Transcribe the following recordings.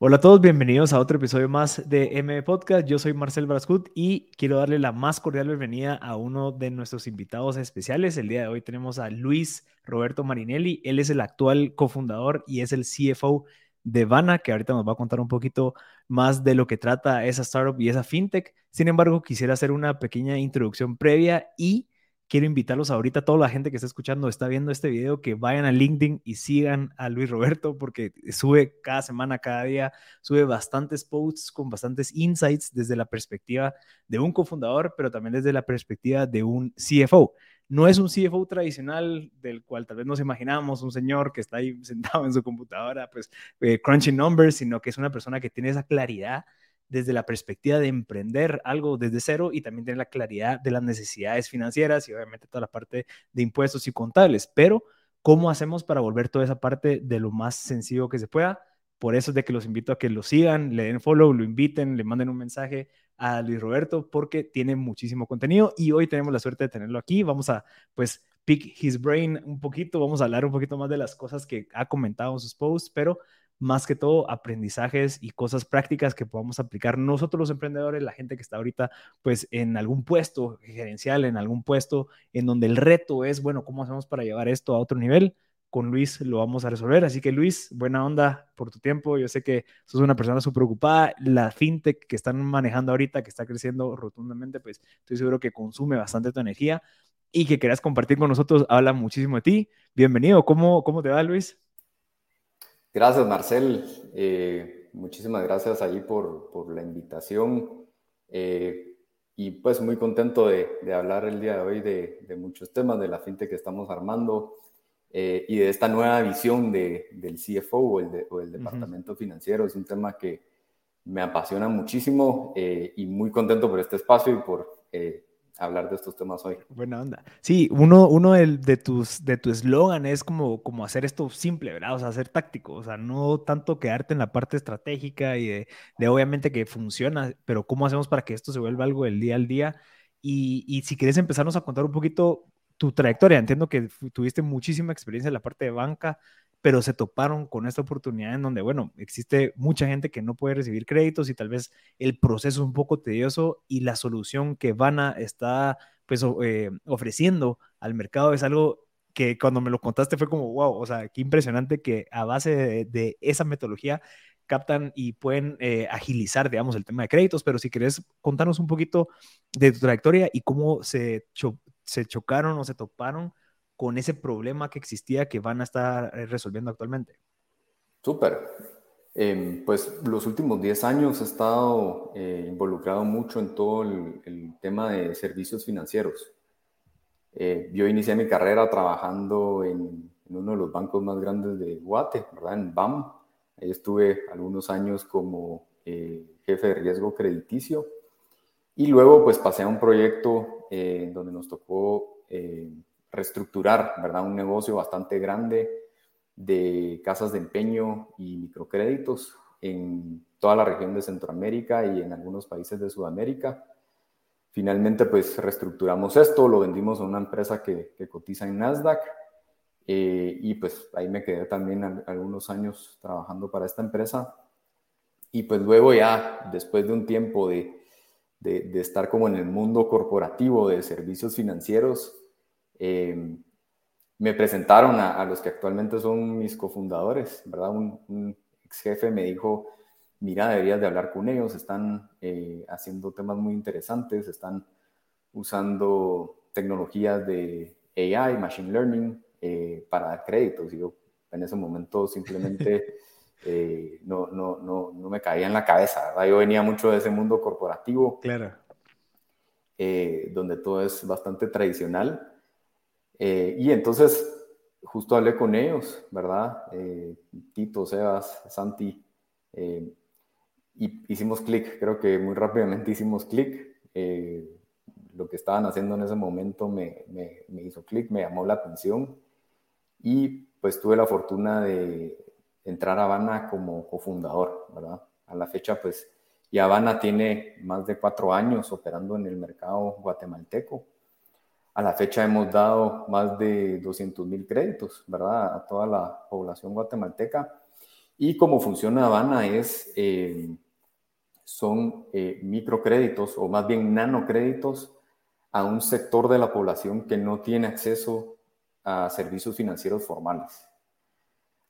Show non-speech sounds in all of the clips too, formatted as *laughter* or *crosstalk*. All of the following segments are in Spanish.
Hola a todos, bienvenidos a otro episodio más de M Podcast. Yo soy Marcel Brascut y quiero darle la más cordial bienvenida a uno de nuestros invitados especiales. El día de hoy tenemos a Luis Roberto Marinelli. Él es el actual cofundador y es el CFO de Vana, que ahorita nos va a contar un poquito más de lo que trata esa startup y esa fintech. Sin embargo, quisiera hacer una pequeña introducción previa y quiero invitarlos ahorita, toda la gente que está escuchando, está viendo este video, que vayan a LinkedIn y sigan a Luis Roberto, porque sube cada semana, cada día, sube bastantes posts con bastantes insights desde la perspectiva de un cofundador, pero también desde la perspectiva de un CFO. No es un CFO tradicional del cual tal vez nos imaginamos, un señor que está ahí *laughs* sentado en su computadora, pues eh, crunching numbers, sino que es una persona que tiene esa claridad desde la perspectiva de emprender algo desde cero y también tener la claridad de las necesidades financieras y obviamente toda la parte de impuestos y contables. Pero, ¿cómo hacemos para volver toda esa parte de lo más sencillo que se pueda? Por eso es de que los invito a que lo sigan, le den follow, lo inviten, le manden un mensaje a Luis Roberto porque tiene muchísimo contenido y hoy tenemos la suerte de tenerlo aquí. Vamos a, pues, pick his brain un poquito, vamos a hablar un poquito más de las cosas que ha comentado en sus posts, pero más que todo aprendizajes y cosas prácticas que podamos aplicar nosotros los emprendedores, la gente que está ahorita pues en algún puesto gerencial, en algún puesto en donde el reto es, bueno, ¿cómo hacemos para llevar esto a otro nivel? Con Luis lo vamos a resolver. Así que Luis, buena onda por tu tiempo. Yo sé que sos una persona súper ocupada. La fintech que están manejando ahorita, que está creciendo rotundamente, pues estoy seguro que consume bastante tu energía y que quieras compartir con nosotros, habla muchísimo de ti. Bienvenido. ¿Cómo, cómo te va, Luis? Gracias, Marcel. Eh, muchísimas gracias ahí por, por la invitación. Eh, y pues muy contento de, de, hablar el día de hoy de, de, muchos temas de la fintech que estamos armando eh, y de esta nueva visión de, del CFO o el, o el departamento financiero. Es un tema que me apasiona muchísimo y muy contento por este espacio y por hablar de estos temas hoy. Buena onda. Sí, uno, uno de, tus de tu eslogan es como, como hacer esto simple, ¿verdad? O sea, hacer táctico, o sea, no tanto quedarte en la parte estratégica y de, de obviamente que funciona, pero cómo hacemos para que esto se vuelva algo del día al día. Y, y si quieres empezarnos a contar un poquito tu trayectoria, entiendo que tuviste muchísima experiencia en la parte de banca, pero se toparon con esta oportunidad en donde, bueno, existe mucha gente que no puede recibir créditos y tal vez el proceso es un poco tedioso y la solución que Vana está pues eh, ofreciendo al mercado es algo que cuando me lo contaste fue como, wow, o sea, qué impresionante que a base de, esa metodología captan y pueden eh, agilizar, digamos, el tema de créditos, pero si querés contarnos un poquito de tu trayectoria y cómo se, se chocaron o se toparon con ese problema que existía que van a estar eh, resolviendo actualmente? Súper. Em, pues los últimos 10 años he estado eh, involucrado mucho en todo el, tema de servicios financieros. Eh, yo inicié mi carrera trabajando en, uno de los bancos más grandes de Guate, ¿verdad? En BAM. Ahí estuve algunos años como jefe de riesgo crediticio. Y luego pues pasé a un proyecto donde nos tocó reestructurar, ¿verdad? Un negocio bastante grande de casas de empeño y microcréditos en toda la región de Centroamérica y en algunos países de Sudamérica. Finalmente, pues reestructuramos esto, lo vendimos a una empresa que, cotiza en Nasdaq eh, y pues ahí me quedé también algunos años trabajando para esta empresa. Y pues luego ya, después de un tiempo de, de, de estar como en el mundo corporativo de servicios financieros, Em, me presentaron a, los que actualmente son mis cofundadores, ¿verdad? Un, ex jefe me dijo, mira, deberías de hablar con ellos, están eh, haciendo temas muy interesantes, están usando tecnologías de AI, Machine Learning, eh, para dar créditos. Y yo en ese momento simplemente *laughs* eh, no, no, no, no, me caía en la cabeza, ¿verdad? Yo venía mucho de ese mundo corporativo, claro. donde todo es bastante tradicional. Eh, y entonces, justo hablé con ellos, ¿verdad? Eh, Tito, Sebas, Santi, eh, y hicimos clic, creo que muy rápidamente *laughs* hicimos clic. lo que estaban haciendo en ese momento me, me, me hizo clic, me llamó la atención y pues tuve la fortuna de entrar a Habana como cofundador, ¿verdad? A la fecha, pues, y Habana tiene más de cuatro años operando en el mercado guatemalteco a la fecha hemos dado más de 200 mil créditos, ¿verdad? A toda la población guatemalteca. Y cómo funciona Habana es, eh, son eh, microcréditos o más bien nanocréditos a un sector de la población que no tiene acceso a servicios financieros formales.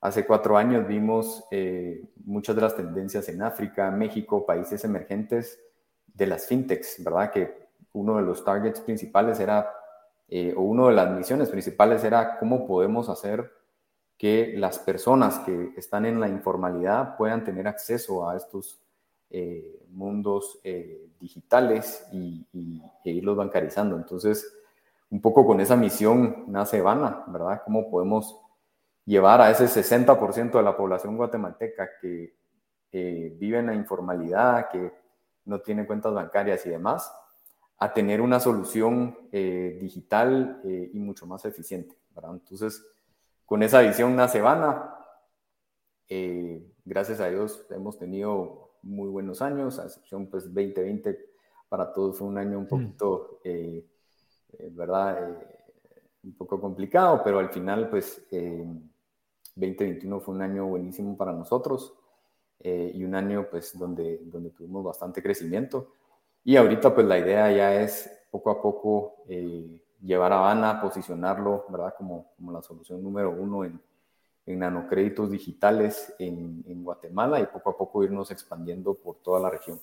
Hace cuatro años vimos eh, muchas de las tendencias en África, México, países emergentes de las fintechs, ¿verdad? Que uno de los targets principales era, eh, o una de las misiones principales era cómo podemos hacer que las personas que están en la informalidad puedan tener acceso a estos eh, mundos digitales y, y, e irlos bancarizando. Entonces, un poco con esa misión nace Vana, ¿verdad? ¿Cómo podemos llevar a ese 60% de la población guatemalteca que vive en la informalidad, que no tiene cuentas bancarias y demás, a tener una solución eh, digital eh, y mucho más eficiente. ¿verdad? Entonces, con esa visión nace Vana. Eh, gracias a Dios hemos tenido muy buenos años, a excepción pues 2020 para todos fue un año un mm. poquito, ¿verdad? un poco complicado, pero al final pues 2021 fue un año buenísimo para nosotros y un año pues donde, donde tuvimos bastante crecimiento. Y ahorita pues la idea ya es poco a poco eh, llevar a Habana, posicionarlo, ¿verdad? Como, como la solución número uno en, en nanocréditos digitales en, Guatemala y poco a poco irnos expandiendo por toda la región.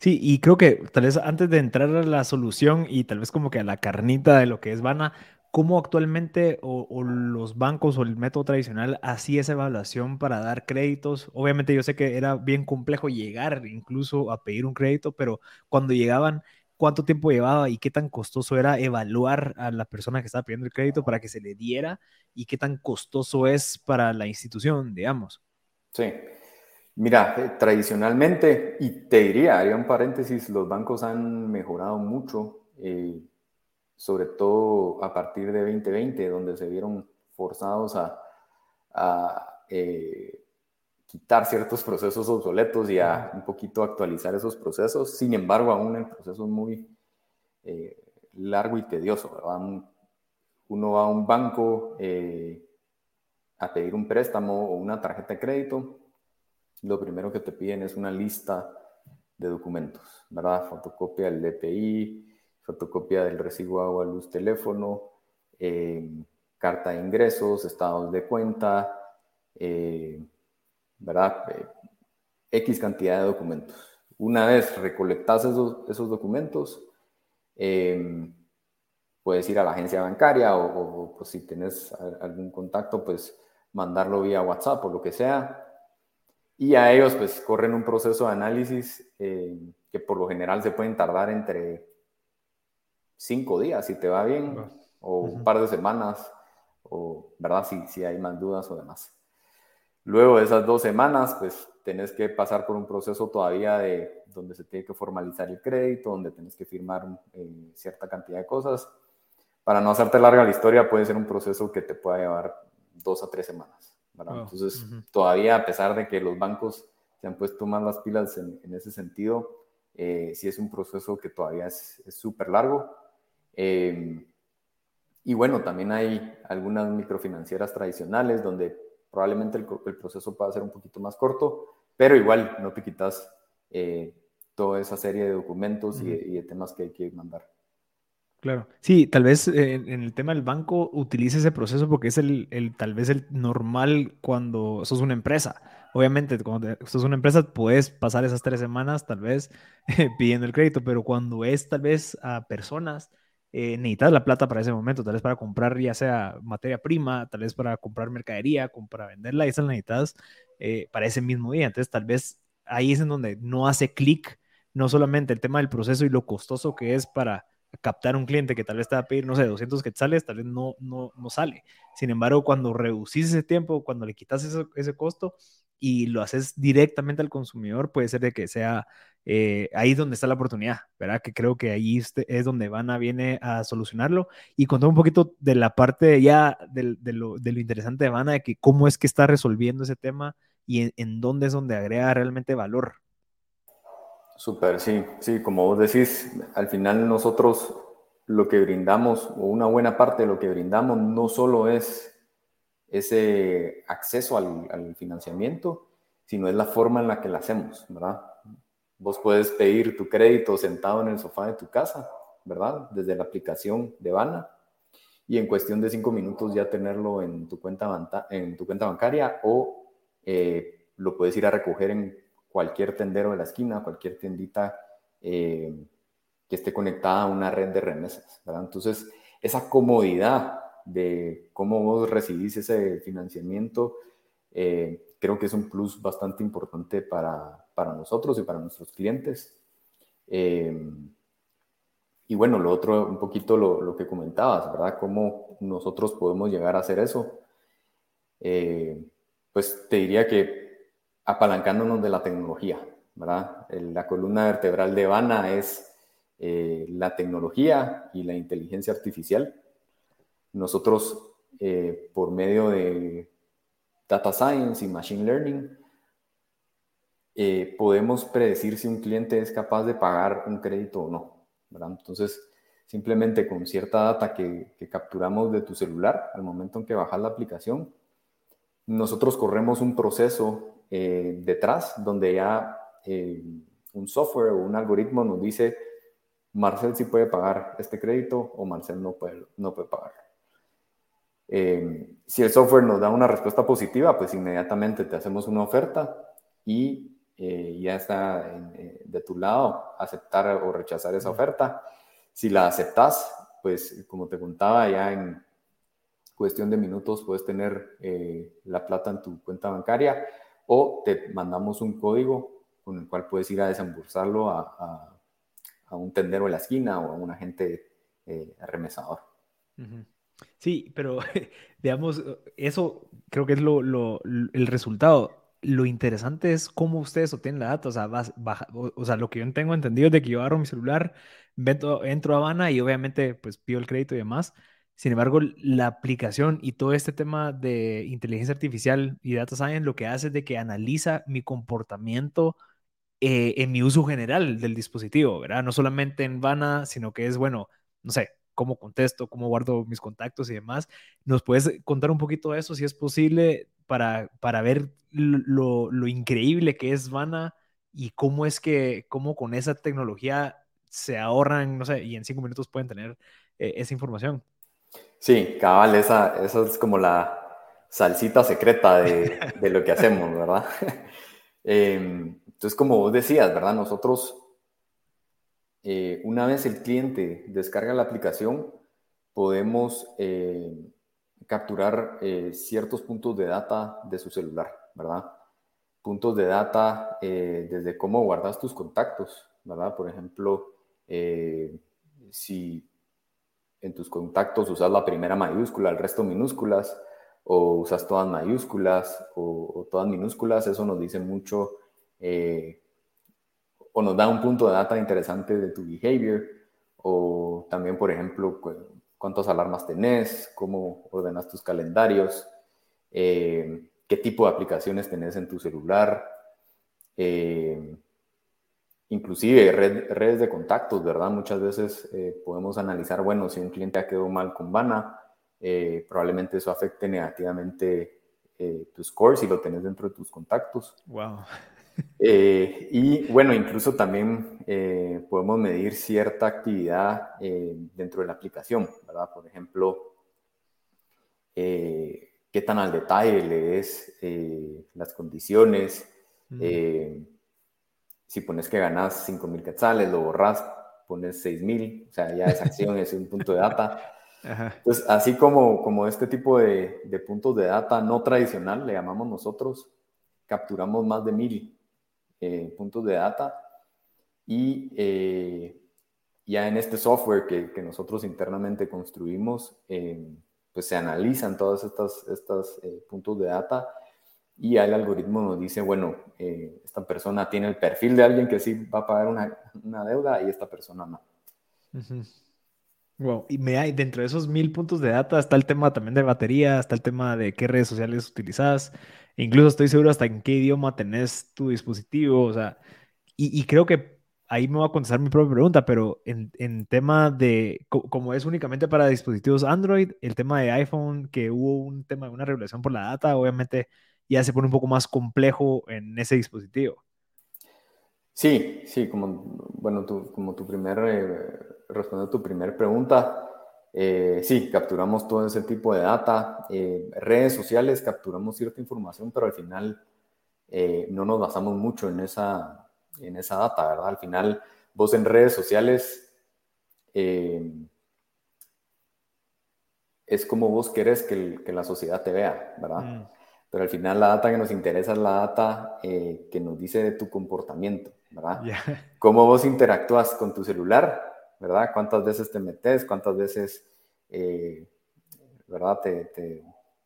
Sí, y creo que tal vez antes de entrar a la solución y tal vez como que a la carnita de lo que es Vana, ¿Cómo actualmente o, los bancos o el método tradicional hacía esa evaluación para dar créditos? Obviamente yo sé que era bien complejo llegar incluso a pedir un crédito, pero cuando llegaban, ¿cuánto tiempo llevaba y qué tan costoso era evaluar a la persona que estaba pidiendo el crédito para que se le diera y qué tan costoso es para la institución, digamos? Sí. Mira, eh, tradicionalmente, y te diría, haría un paréntesis, los bancos han mejorado mucho. Eh, sobre todo a partir de 2020, donde se vieron forzados a, eh, quitar ciertos procesos obsoletos y a un poquito actualizar esos procesos. Sin embargo, aún el proceso es muy eh, largo y tedioso. Uno va a un banco eh, a pedir un préstamo o una tarjeta de crédito. Lo primero que te piden es una lista de documentos, ¿verdad? Fotocopia del DPI, fotocopia del recibo agua, luz, teléfono, eh, carta de ingresos, estados de cuenta, eh, ¿verdad? Eh, X cantidad de documentos. Una vez recolectas esos, esos documentos, puedes ir a la agencia bancaria o, pues, si tienes algún contacto, pues mandarlo vía WhatsApp o lo que sea. Y a ellos pues corren un proceso de análisis que por lo general se pueden tardar entre cinco días, si te va bien, o un par de semanas, o, ¿verdad? Si, si hay más dudas o demás. Luego de esas dos semanas, pues tenés que pasar por un proceso todavía de donde se tiene que formalizar el crédito, donde tenés que firmar eh, cierta cantidad de cosas. Para no hacerte larga la historia, puede ser un proceso que te pueda llevar dos a tres semanas. ¿verdad? Entonces, todavía a pesar de que los bancos se han puesto más las pilas en, en ese sentido, eh, sí es un proceso que todavía es súper largo Em, y bueno, también hay algunas microfinancieras tradicionales donde probablemente el, proceso pueda ser un poquito más corto, pero igual no te quitas eh, toda esa serie de documentos y, de temas que hay que mandar. Claro, sí, tal vez eh, en el tema del banco utilice ese proceso porque es el, el, tal vez el normal cuando sos una empresa. Obviamente, cuando sos una empresa puedes pasar esas tres semanas tal vez *laughs* pidiendo el crédito, pero cuando es tal vez a personas, eh, necesitas la plata para ese momento, tal vez para comprar ya sea materia prima, tal vez para comprar mercadería, para venderla, y esas la necesitas eh, para ese mismo día. Entonces, tal vez ahí es en donde no hace clic, no solamente el tema del proceso y lo costoso que es para captar un cliente que tal vez te va a pedir, no sé, 200 quetzales, tal vez no, no, no sale. Sin embargo, cuando reducís ese tiempo, cuando le quitas ese, ese costo, y lo haces directamente al consumidor, puede ser de que sea eh, ahí donde está la oportunidad, ¿verdad? Que creo que ahí este, es donde Vana viene a solucionarlo. Y contar un poquito de la parte ya de, lo, interesante de Vana, de que cómo es que está resolviendo ese tema y en, dónde es donde agrega realmente valor. Súper, sí, sí, como vos decís, al final nosotros lo que brindamos, o una buena parte de lo que brindamos, no solo es ese acceso al, financiamiento, sino es la forma en la que lo hacemos, ¿verdad? Vos puedes pedir tu crédito sentado en el sofá de tu casa, ¿verdad? Desde la aplicación de Bana y en cuestión de cinco minutos ya tenerlo en tu cuenta, en tu cuenta bancaria o eh, lo puedes ir a recoger en cualquier tendero de la esquina, cualquier tiendita eh, que esté conectada a una red de remesas. ¿verdad? Entonces, esa comodidad de cómo vos recibís ese financiamiento, eh, creo que es un plus bastante importante para, para nosotros y para nuestros clientes. Y bueno, lo otro, un poquito lo, que comentabas, ¿verdad? Cómo nosotros podemos llegar a hacer eso. Eh, pues te diría que apalancándonos de la tecnología, ¿verdad? La columna vertebral de Vana es eh, la tecnología y la inteligencia artificial. Nosotros, eh, por medio de data science y machine learning, podemos predecir si un cliente es capaz de pagar un crédito o no. Entonces, simplemente con cierta data que, capturamos de tu celular al momento en que bajas la aplicación, nosotros corremos un proceso eh, detrás donde ya eh, un software o un algoritmo nos dice, Marcel sí puede pagar este crédito o Marcel no puede, no puede pagar. Eh, si el software nos da una respuesta positiva, pues inmediatamente te hacemos una oferta y eh, ya está eh, de tu lado aceptar o rechazar esa oferta. Si la aceptas, pues como te contaba, ya en cuestión de minutos puedes tener eh, la plata en tu cuenta bancaria o te mandamos un código con el cual puedes ir a desembolsarlo a, a, un tendero de la esquina o a un agente remesador. Sí, pero *laughs* digamos, eso creo que es lo, el resultado lo interesante es cómo ustedes obtienen la data. O sea, o, sea, lo que yo tengo entendido es de que yo agarro mi celular, entro, entro a Habana y obviamente pues pido el crédito y demás. Sin embargo, la aplicación y todo este tema de inteligencia artificial y data science lo que hace es de que analiza mi comportamiento eh, en mi uso general del dispositivo, ¿verdad? No solamente en Vana, sino que es, bueno, no sé, cómo contesto, cómo guardo mis contactos y demás. ¿Nos puedes contar un poquito de eso, si es posible, para, para ver lo, lo, increíble que es Vana y cómo es que, cómo con esa tecnología se ahorran, no sé, y en cinco minutos pueden tener eh, esa información. Sí, cabal, esa, esa es como la salsita secreta de, *laughs* de lo que hacemos, ¿verdad? *laughs* Em, entonces, como vos decías, ¿verdad? Nosotros, eh, una vez el cliente descarga la aplicación, podemos eh, capturar eh, ciertos puntos de data de su celular, ¿verdad? Puntos de data desde cómo guardas tus contactos, ¿verdad? Por ejemplo, si en tus contactos usas la primera mayúscula, el resto minúsculas, o usas todas mayúsculas o, todas minúsculas, eso nos dice mucho o nos da un punto de data interesante de tu behavior, o también, por ejemplo, cuántas alarmas tenés, cómo ordenas tus calendarios, eh, qué tipo de aplicaciones tenés en tu celular, eh, inclusive redes de contactos, ¿verdad? Muchas veces eh, podemos analizar, bueno, si un cliente ha quedado mal con Vana, probablemente eso afecte negativamente tu score si lo tenés dentro de tus contactos. Wow. Eh, y bueno, incluso también eh, podemos medir cierta actividad eh, dentro de la aplicación, ¿verdad? Por ejemplo, qué tan al detalle lees las condiciones. si pones que ganas 5.000 quetzales, lo borras, pones 6.000, o sea, ya esa acción es un punto de data. *laughs* Entonces, así como, como este tipo de, de puntos de data no tradicional, le llamamos nosotros, capturamos más de 1.000 eh, puntos de data. Y eh, ya en este software que, que nosotros internamente construimos, eh, pues se analizan todos estos, estos puntos de data. Y el algoritmo nos dice, bueno, esta persona tiene el perfil de alguien que sí va a pagar una, una deuda y esta persona no. Wow. Y me hay, dentro de esos mil puntos de data está el tema también de batería, está el tema de qué redes sociales utilizas, Incluso estoy seguro hasta en qué idioma tenés tu dispositivo, o sea, y, creo que ahí me va a contestar mi propia pregunta, pero en, en tema de, como es únicamente para dispositivos Android, el tema de iPhone, que hubo un tema de una regulación por la data, obviamente ya se pone un poco más complejo en ese dispositivo. Sí, sí, como, bueno, tu, como tu primer, eh, respondiendo a tu primera pregunta, eh, sí, capturamos todo ese tipo de data. Eh, redes sociales capturamos cierta información, pero al final eh, no nos basamos mucho en esa, en esa data, ¿verdad? Al final, vos en redes sociales es como vos querés que, que, la sociedad te vea, ¿verdad? Mm. Pero al final la data que nos interesa es la data que nos dice de tu comportamiento, ¿verdad? Cómo vos interactúas con tu celular, ¿verdad? ¿Cuántas veces te metes? ¿Cuántas veces, eh, ¿verdad? Te,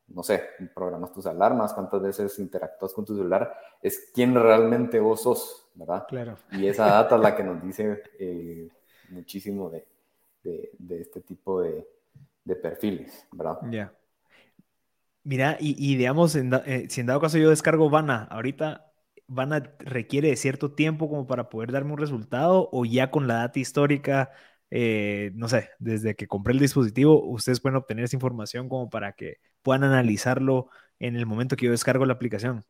no sé, programas tus alarmas, cuántas veces interactúas con tu celular, es quién realmente vos sos, ¿verdad? Claro. Y esa data es la que nos dice eh, muchísimo de, de, este tipo de, de perfiles, ¿verdad? Ya. Mira, y, digamos, eh, si en dado caso yo descargo Vana, ahorita van a requiere cierto tiempo como para poder darme un resultado o ya con la data histórica, eh, no sé, desde que compré el dispositivo, ustedes pueden obtener esa información como para que puedan analizarlo en el momento que yo descargo la aplicación.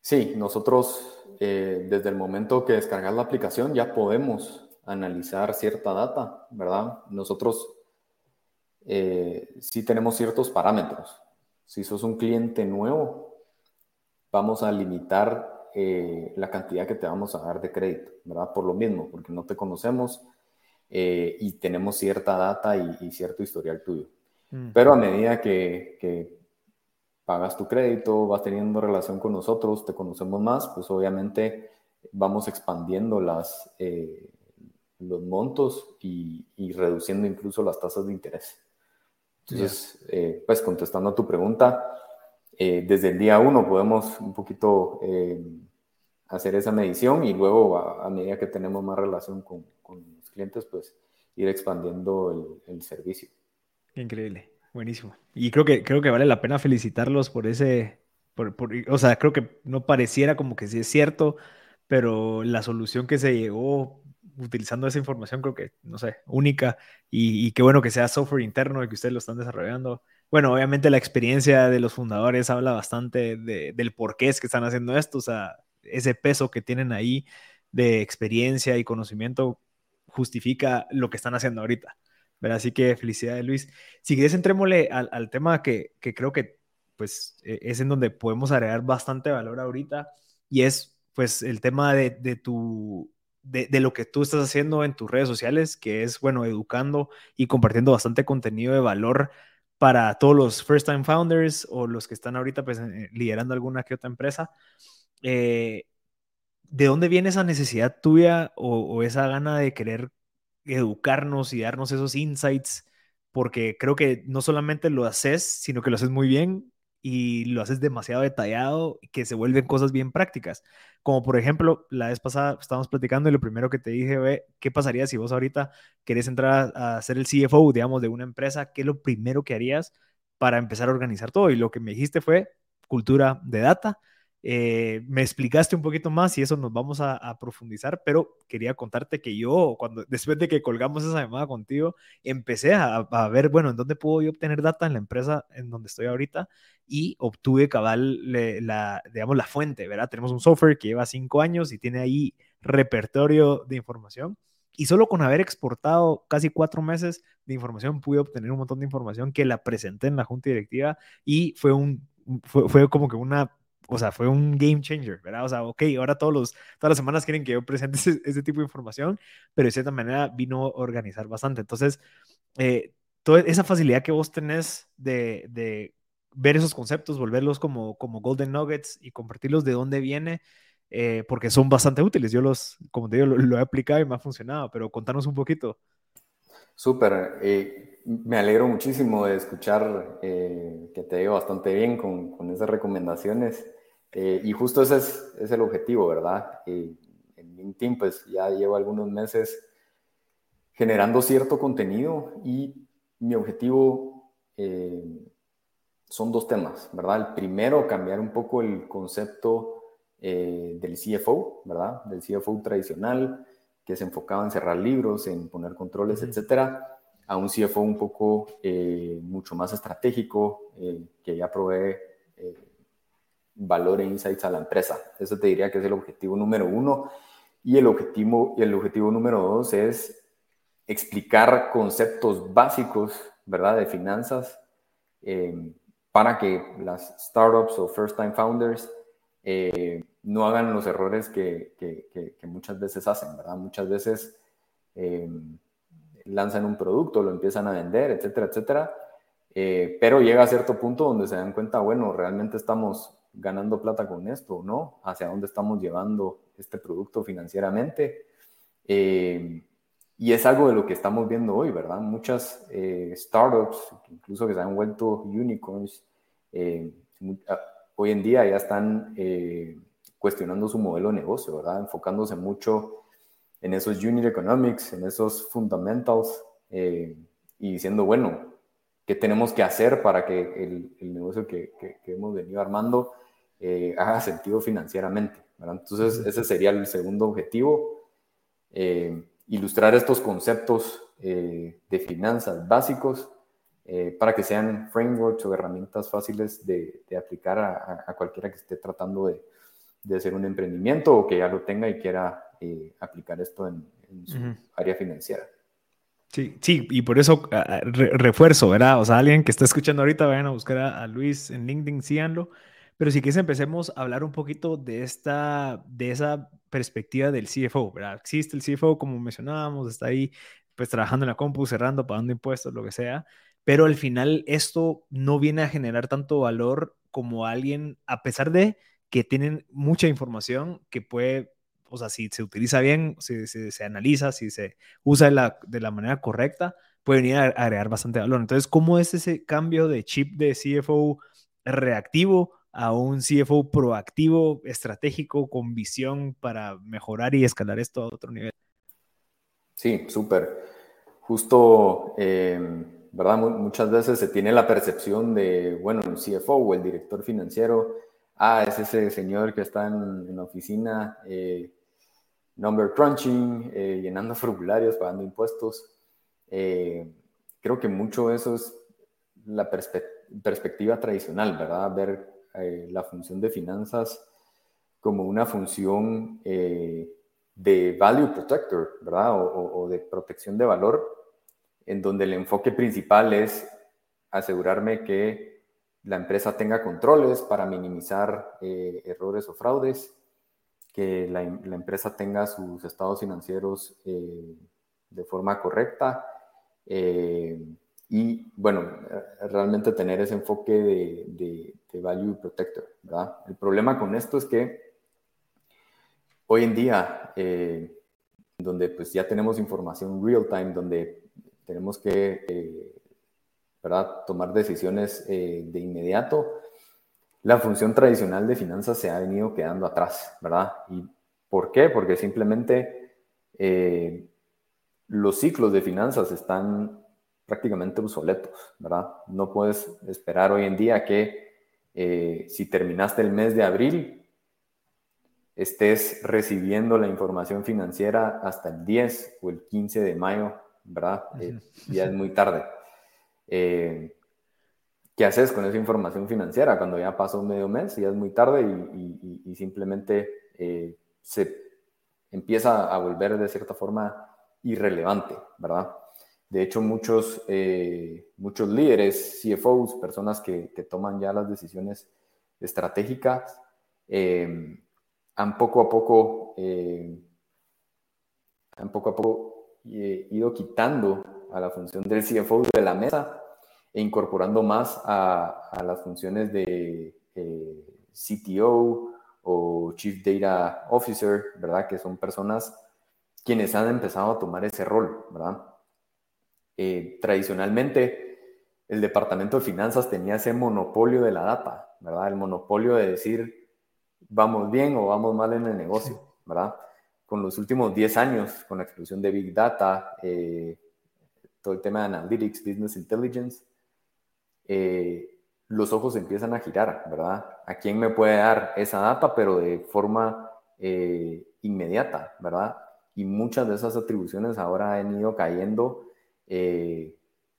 Sí, nosotros eh, desde el momento que descargas la aplicación ya podemos analizar cierta data, ¿verdad? Nosotros eh, sí tenemos ciertos parámetros. Si sos un cliente nuevo, vamos a limitar eh, la cantidad que te vamos a dar de crédito, ¿verdad? Por lo mismo, porque no te conocemos eh, y tenemos cierta data y, cierto historial tuyo. Mm. Pero a medida que, pagas tu crédito, vas teniendo relación con nosotros, te conocemos más, pues obviamente vamos expandiendo las, eh, los montos y, reduciendo incluso las tasas de interés. Entonces, pues contestando a tu pregunta, eh, desde el día uno podemos un poquito eh, hacer esa medición y luego a, medida que tenemos más relación con, los clientes, pues ir expandiendo el, servicio. Increíble, buenísimo. Y creo que, creo que vale la pena felicitarlos por ese, por, o sea, creo que no pareciera como que sí es cierto, pero la solución que se llegó utilizando esa información creo que, no sé, única y, y qué bueno que sea software interno y que ustedes lo están desarrollando bueno, obviamente la experiencia de los fundadores habla bastante del por qué es que están haciendo esto, o sea, ese peso que tienen ahí de experiencia y conocimiento justifica lo que están haciendo ahorita. ¿verdad? Así que felicidades, Luis. Si quieres, entrémosle al, tema que, creo que pues, e, es en donde podemos agregar bastante valor ahorita y es pues el tema de, tu, de, de, lo que tú estás haciendo en tus redes sociales, que es, bueno, educando y compartiendo bastante contenido de valor para todos los first time founders o los que están ahorita pues, eh, liderando alguna que otra empresa. Eh, ¿De dónde viene esa necesidad tuya o, esa gana de querer educarnos y darnos esos insights? Porque creo que no solamente lo haces, sino que lo haces muy bien y lo haces demasiado detallado que se vuelven cosas bien prácticas. Como por ejemplo, la vez pasada estábamos platicando y lo primero que te dije, ve, ¿qué pasaría si vos ahorita querés entrar a, ser el CFO, digamos, de una empresa? ¿Qué es lo primero que harías para empezar a organizar todo? Y lo que me dijiste fue cultura de data, eh, me explicaste un poquito más y eso nos vamos a, profundizar, pero quería contarte que yo, cuando después de que colgamos esa llamada contigo, empecé a, ver, bueno, en dónde puedo yo obtener data en la empresa en donde estoy ahorita y obtuve cabal la, digamos, la fuente, ¿verdad? Tenemos un software que lleva cinco años y tiene ahí repertorio de información. Y solo con haber exportado casi cuatro meses de información pude obtener un montón de información que la presenté en la junta directiva y fue un fue, fue como que una o sea, fue un game changer, ¿verdad? O sea, ok, ahora todos los, todas las semanas quieren que yo presente *laughs* ese, tipo de información, pero de cierta manera vino a organizar bastante. Entonces, eh, toda esa facilidad que vos tenés de, de, ver esos conceptos, volverlos como, como golden nuggets y compartirlos de dónde viene, eh, porque son bastante útiles. Yo los, como te digo, lo, he aplicado y me ha funcionado, pero contanos un poquito. Súper. Eh, me alegro muchísimo de escuchar que te dio bastante bien con, con esas recomendaciones. Eh, y justo ese es, el objetivo, ¿verdad? en LinkedIn pues ya llevo algunos meses generando cierto contenido y mi objetivo eh, son dos temas, ¿verdad? El primero, cambiar un poco el concepto eh, del CFO, ¿verdad? Del CFO tradicional, que se enfocaba en cerrar libros, en poner controles, etcétera, a un CFO un poco eh, mucho más estratégico, eh, que ya provee eh, valor e insights a la empresa. Eso te diría que es el objetivo número uno. Y el objetivo, el objetivo número dos es explicar conceptos básicos, ¿verdad?, de finanzas para que las startups o first time founders no hagan los errores que, que, muchas veces hacen, ¿verdad? Muchas veces eh, lanzan un producto, lo empiezan a vender, etcétera, etcétera, eh, pero llega a cierto punto donde se dan cuenta, bueno, realmente estamos ganando plata con esto, ¿no? Hacia dónde estamos llevando este producto financieramente. Eh, y es algo de lo que estamos viendo hoy, ¿verdad? Muchas startups, incluso que se han vuelto unicorns, hoy en día ya están cuestionando su modelo de negocio, ¿verdad? Enfocándose mucho en esos unit economics, en esos fundamentals eh, y diciendo, bueno, ¿qué tenemos que hacer para que el, negocio que, hemos venido armando eh, haga sentido financieramente? ¿verdad? Entonces, ese sería el segundo objetivo, eh, ilustrar estos conceptos de finanzas básicos para que sean frameworks o herramientas fáciles de, aplicar a, cualquiera que esté tratando de, de hacer un emprendimiento o que ya lo tenga y quiera eh, aplicar esto en, su área financiera. Sí, sí, y por eso refuerzo, ¿verdad? O sea, alguien que está escuchando ahorita, vayan a buscar a, Luis en LinkedIn, síganlo. Pero si quieres empecemos a hablar un poquito de esta, de esa perspectiva del CFO, ¿verdad? Existe el CFO, como mencionábamos, está ahí pues trabajando en la compu, cerrando, pagando impuestos, lo que sea, pero al final esto no viene a generar tanto valor como alguien, a pesar de que tienen mucha información que puede, o sea, si se utiliza bien, si, se analiza, si se usa de la, de la manera correcta, puede venir a agregar bastante valor. Entonces, ¿cómo es ese cambio de chip de CFO reactivo a un CFO proactivo, estratégico, con visión para mejorar y escalar esto a otro nivel? Sí, súper. Justo, eh, ¿verdad? Muchas veces se tiene la percepción de, bueno, el CFO o el director financiero ah, es ese señor que está en, la oficina, eh, number crunching, eh, llenando *laughs* formularios, pagando impuestos. Eh, creo que mucho eso es la perspectiva tradicional, ¿verdad? Ver la función de finanzas como una función de value protector, ¿verdad? o de protección de valor, en donde el enfoque principal es asegurarme que la empresa tenga controles para minimizar eh, errores o fraudes, que la, empresa tenga sus estados financieros eh, de forma correcta eh, y, bueno, realmente tener ese enfoque de, value protector. El problema con esto es que hoy en día, donde pues ya tenemos información real time, donde tenemos que ¿verdad? tomar decisiones eh, de inmediato, la función tradicional de finanzas se ha venido quedando atrás, ¿verdad? ¿Y por qué? Porque simplemente eh, los ciclos de finanzas están prácticamente obsoletos, ¿verdad? No puedes esperar hoy en día que eh, si terminaste el mes de abril, estés recibiendo la información financiera hasta el 10 o el 15 de mayo, ¿verdad? ya es muy tarde. Eh, ¿Qué haces con esa información financiera cuando ya pasó medio mes y ya es muy tarde y, simplemente eh, se empieza a volver de cierta forma irrelevante, ¿verdad? De hecho, muchos, eh, muchos líderes, CFOs, personas que, toman ya las decisiones estratégicas, han poco a poco, han poco a poco ido quitando a la función del CFO de la mesa e incorporando más a, las funciones de eh, CTO o Chief Data Officer, ¿verdad? Que son personas quienes han empezado a tomar ese rol, ¿verdad? Eh, tradicionalmente, el departamento de finanzas tenía ese monopolio de la data, ¿verdad? El monopolio de decir, vamos bien o vamos mal en el negocio, ¿verdad? Con los últimos 10 años, con la explosión de Big Data, eh, todo el tema de Analytics, Business Intelligence, eh, los ojos empiezan a girar, ¿verdad? ¿A quién me puede dar esa data, pero de forma eh, inmediata, ¿verdad? y muchas de esas atribuciones ahora han ido cayendo eh,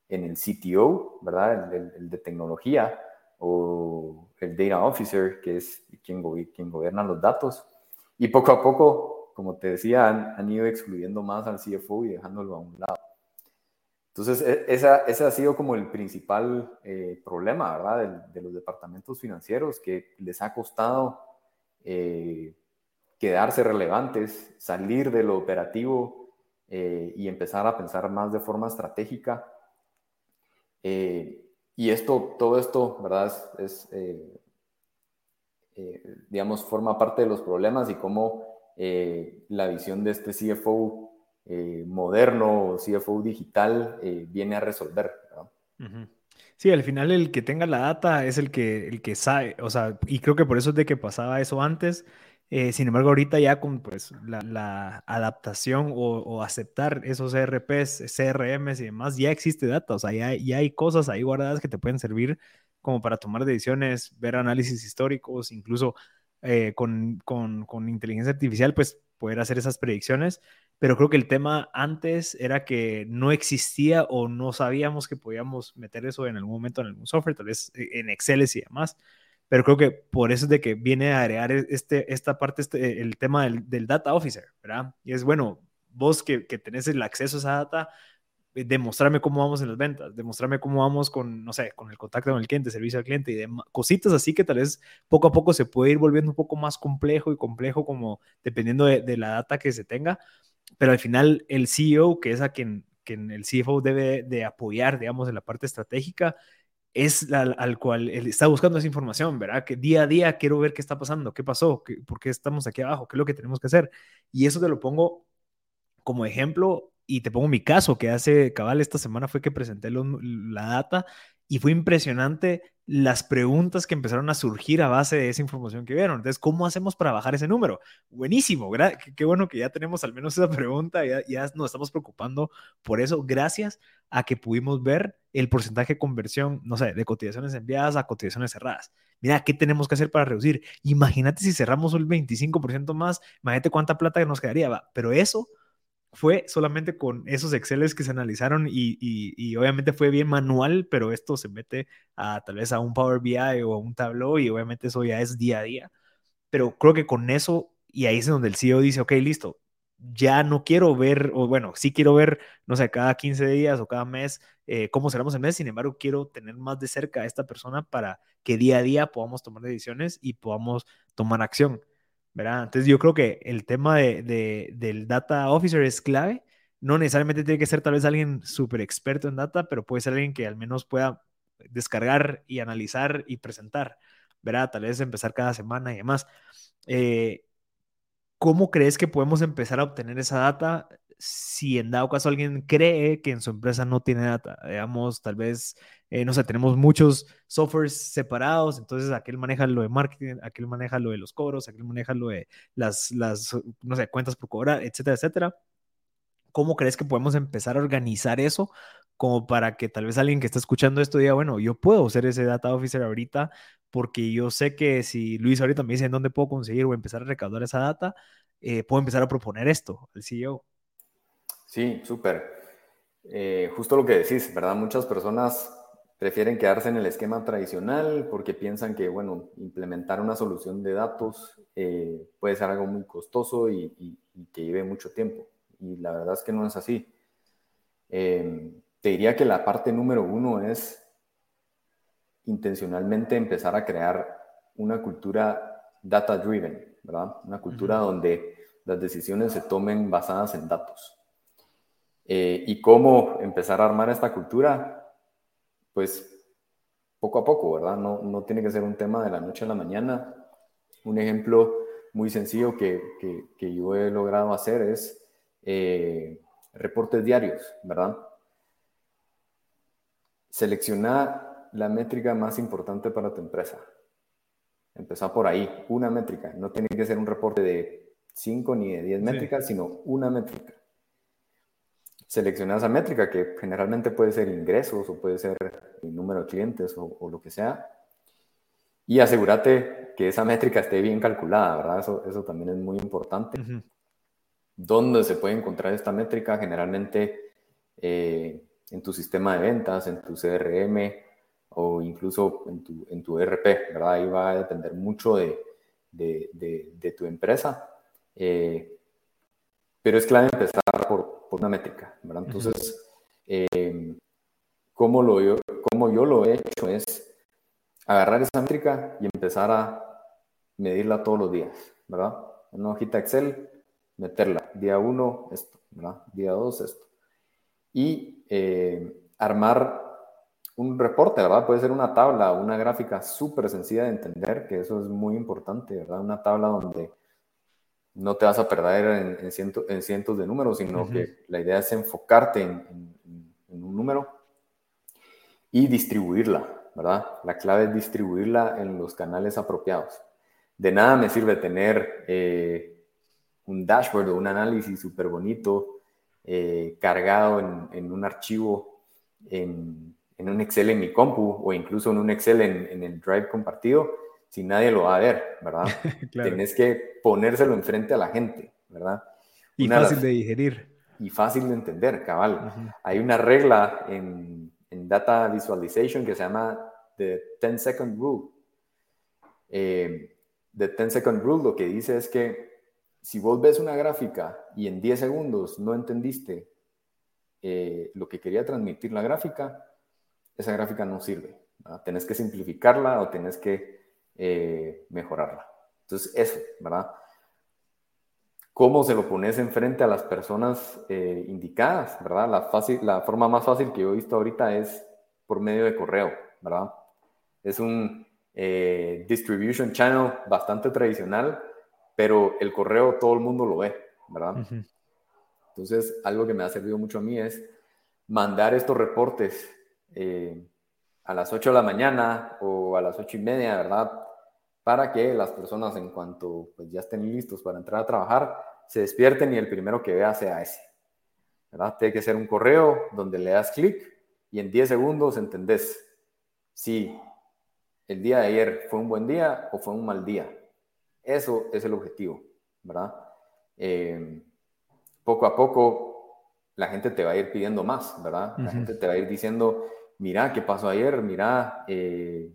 en el CTO, ¿verdad? El, de tecnología o el Data Officer, que es quien, quien gobierna los datos. Y poco a poco, como te decía, han, ido excluyendo más al CFO y dejándolo a un lado. Entonces, e, ese ha sido como el principal eh, problema, ¿verdad? De, los departamentos financieros, que les ha costado eh, quedarse relevantes, salir de lo operativo eh, y empezar a pensar más de forma estratégica. y esto, todo esto, ¿verdad? Digamos, forma parte de los problemas y cómo la visión de este CFO eh, moderno CFO digital eh, viene a resolver. Sí, al final el que tenga la data es el que, el que sabe, o sea, y creo que por eso es de que pasaba eso antes. Eh, sin embargo, ahorita ya con pues, la, adaptación o, aceptar esos ERPs, CRMs y demás, ya existe data, o sea, ya, hay cosas ahí guardadas que te pueden servir como para tomar decisiones, ver análisis históricos, incluso con, con, con inteligencia artificial, pues poder hacer esas predicciones pero creo que el tema antes era que no existía o no sabíamos que podíamos meter eso en algún momento en algún software, tal vez eh, en Excel y demás. Pero creo que por eso es de que viene a agregar e, este, esta parte, este, el tema del, del, data officer, ¿verdad? Y es bueno, vos que, que tenés el acceso a esa data, demostrarme cómo vamos en las ventas, demostrarme cómo vamos con, no sé, con el contacto con el cliente, servicio al cliente y demás, cositas así que tal vez poco a poco se puede ir volviendo un poco más complejo y complejo como dependiendo de, de la data que se tenga, pero al final el CEO, que es a quien, quien el CFO debe de apoyar, digamos, en la parte estratégica, es al, cual él está buscando esa información, ¿verdad? Que día a día quiero ver qué está pasando, qué pasó, qué, por qué estamos aquí abajo, qué es lo que tenemos que hacer. Y eso te lo pongo como ejemplo y te pongo mi caso, que hace cabal esta semana fue que presenté la data y fue impresionante las preguntas que empezaron a surgir a base de esa información que vieron. Entonces, ¿cómo hacemos para bajar ese número? Buenísimo, qué, bueno que ya tenemos al menos esa *laughs* pregunta, ya, ya nos estamos preocupando por eso, gracias a que pudimos ver el porcentaje de conversión, no sé, de cotizaciones enviadas a cotizaciones cerradas. Mira, ¿qué tenemos que hacer para reducir? Imagínate si cerramos un 25% más, imagínate cuánta plata nos quedaría, va. pero eso fue solamente con esos Exceles que se analizaron y, obviamente fue bien manual, pero esto se mete a tal vez a un Power BI o a un Tableau y obviamente eso ya es día a día. Pero creo que con eso, y ahí es donde el CEO dice, ok, listo, ya no quiero ver, o bueno, sí quiero ver, no sé, cada 15 días o cada mes eh, cómo cerramos el mes, sin embargo, quiero tener más de cerca a esta persona para que día a día podamos tomar decisiones y podamos tomar acción. ¿Verdad? Entonces yo creo que el tema de, del data officer es clave. No necesariamente tiene que ser tal vez alguien súper experto en data, pero puede ser alguien que al menos pueda descargar y analizar y presentar, ¿verdad? Tal vez empezar cada semana y demás. Eh, ¿Cómo crees que podemos empezar a obtener esa data si en dado caso alguien cree que en su empresa no tiene data? Digamos, tal vez eh, no sé, tenemos muchos softwares separados, entonces aquel maneja lo de marketing, aquel maneja lo de los cobros, aquel maneja lo de las, no sé, cuentas por cobrar, etcétera, etcétera. ¿Cómo crees que podemos empezar a organizar eso como para que tal vez alguien que está escuchando esto diga, bueno, yo puedo ser ese data officer ahorita porque yo sé que si Luis ahorita me dice en dónde puedo conseguir o empezar a recaudar esa data, eh, puedo empezar a proponer esto al CEO. Sí, súper. Eh, justo lo que decís, ¿verdad? Muchas personas prefieren quedarse en el esquema tradicional porque piensan que, bueno, implementar una solución de datos eh, puede ser algo muy costoso y, que lleve mucho tiempo. Y la verdad es que no es así. Em, te diría que la parte número uno es intencionalmente empezar a crear una cultura data driven, ¿verdad? Una cultura donde las decisiones se tomen basadas en datos. Eh, ¿Y cómo empezar a armar esta cultura? pues poco a poco, ¿verdad? No, no tiene que ser un tema de la noche a la mañana. Un ejemplo muy sencillo que, que, yo he logrado hacer es eh, reportes diarios, ¿verdad? Selecciona la métrica más importante para tu empresa. Empezar por ahí, una métrica. No tiene que ser un reporte de 5 ni de 10 métricas, sino una métrica selecciona esa métrica, que generalmente puede ser ingresos o puede ser el número de clientes o, lo que sea, y asegúrate que esa métrica esté bien calculada, ¿verdad? Eso, eso también es muy importante. ¿Dónde se puede encontrar esta métrica? Generalmente eh, en tu sistema de ventas, en tu CRM o incluso en tu, en tu ERP, ¿verdad? Ahí va a depender mucho de, de, tu empresa. Eh, pero es clave empezar por, por una métrica, ¿verdad? Entonces, eh, ¿cómo, lo, yo, como yo lo he hecho es agarrar esa métrica y empezar a medirla todos los días, ¿verdad? En una hojita Excel, meterla. Día 1, esto, ¿verdad? Día 2, esto. Y eh, armar un reporte, ¿verdad? Puede ser una tabla, una gráfica súper sencilla de entender, que eso es muy importante, ¿verdad? Una tabla donde no te vas a perder en, cientos de números, sino que la idea es enfocarte en, un número y distribuirla, ¿verdad? La clave es distribuirla en los canales apropiados. De nada me sirve tener eh, un dashboard o un análisis súper bonito eh, cargado en, un archivo en, un Excel en mi compu o incluso en un Excel en, el Drive compartido si nadie lo va a ver, ¿verdad? *laughs* Tienes que ponérselo enfrente a la gente, ¿verdad? Y fácil de digerir. Y fácil de entender, cabal. Hay una regla en, Data Visualization que se llama The 10 Second Rule. Eh, the 10 Second Rule lo que dice es que si vos ves una gráfica y en 10 segundos no entendiste eh, lo que quería transmitir la gráfica, esa gráfica no sirve. Tenés que simplificarla o tenés que eh, mejorarla. Entonces, eso, ¿verdad? ¿Cómo se lo pones enfrente a las personas eh, indicadas, ¿verdad? La, fácil, la forma más fácil que yo he visto ahorita es por medio de correo, ¿verdad? Es un eh, distribution channel bastante tradicional, pero el correo todo el mundo lo ve, ¿verdad? Entonces, algo que me ha servido mucho a mí es mandar estos reportes a las 8 de la mañana o a las 8 y media, ¿verdad? Para que las personas en cuanto pues, ya estén listos para entrar a trabajar, se despierten y el primero que vea sea ese. ¿verdad? Tiene que ser un correo donde le das clic y en 10 segundos entendés si el día de ayer fue un buen día o fue un mal día. Eso es el objetivo, ¿verdad? Eh, poco a poco la gente te va a ir pidiendo más, ¿verdad? La gente te va a ir diciendo, mira, ¿qué pasó ayer? Mira, eh,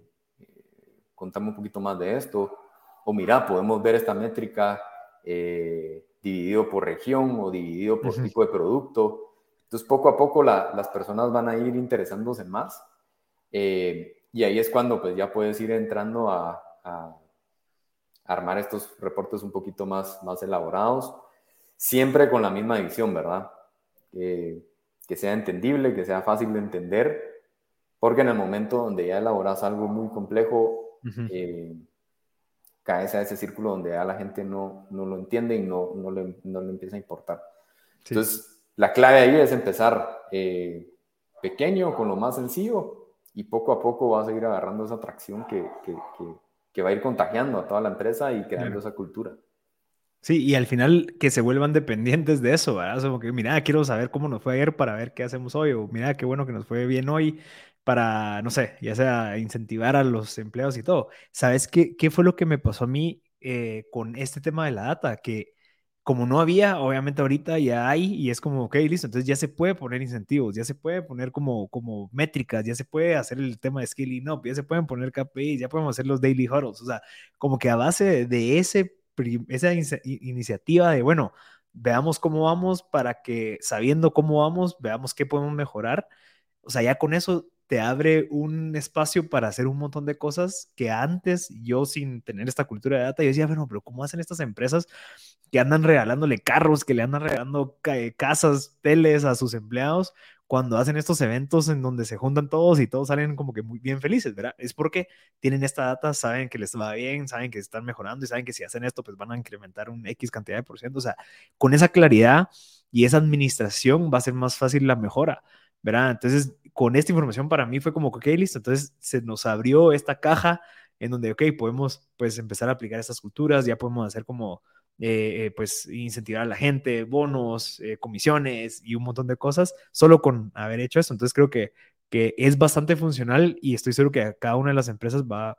contame un poquito más de esto. O mira, podemos ver esta métrica eh, dividido por región o dividido por tipo de producto. Entonces, poco a poco las personas van a ir interesándose más. Eh, y ahí es cuando pues ya puedes ir entrando a, armar estos reportes un poquito más, más elaborados, siempre con la misma visión, ¿verdad? que sea entendible, que sea fácil de entender, porque en el momento donde ya elaboras algo muy complejo, eh, caes a ese círculo donde a la gente no, no lo entiende y no, no, le, no le empieza a importar. Entonces, la clave ahí es empezar eh, pequeño, con lo más sencillo, y poco a poco va a seguir agarrando esa atracción que, que, que, va a ir contagiando a toda la empresa y creando esa cultura. Sí, y al final que se vuelvan dependientes de eso, ¿verdad? Como que, mira, quiero saber cómo nos fue ayer para ver qué hacemos hoy, o mira, qué bueno que nos fue bien hoy, para, no sé, ya sea incentivar a los empleados y todo. ¿Sabes qué, qué fue lo que me pasó a mí eh, con este tema de la data? Que como no había, obviamente ahorita ya hay y es como, ok, listo, entonces ya se puede poner incentivos, ya se puede poner como, como métricas, ya se puede hacer el tema de scaling up, ya se pueden poner KPIs, ya podemos hacer los daily huddles, o sea, como que a base de ese, esa iniciativa de, bueno, veamos cómo vamos para que sabiendo cómo vamos, veamos qué podemos mejorar, o sea, ya con eso te abre un espacio para hacer un montón de cosas que antes yo sin tener esta cultura de data, yo decía, bueno, pero ¿cómo hacen estas empresas que andan regalándole carros, que le andan regalando casas, teles a sus empleados cuando hacen estos eventos en donde se juntan todos y todos salen como que muy bien felices, ¿verdad? Es porque tienen esta data, saben que les va bien, saben que están mejorando y saben que si hacen esto, pues van a incrementar un X cantidad de por ciento. O sea, con esa claridad y esa administración va a ser más fácil la mejora. ¿verdad? Entonces, con esta información para mí fue como, ok, listo, entonces se nos abrió esta caja en donde, ok, podemos pues empezar a aplicar estas culturas, ya podemos hacer como, eh, eh, pues incentivar a la gente, bonos, eh, comisiones y un montón de cosas, solo con haber hecho eso. Entonces creo que, que es bastante funcional y estoy seguro que cada una de las empresas va a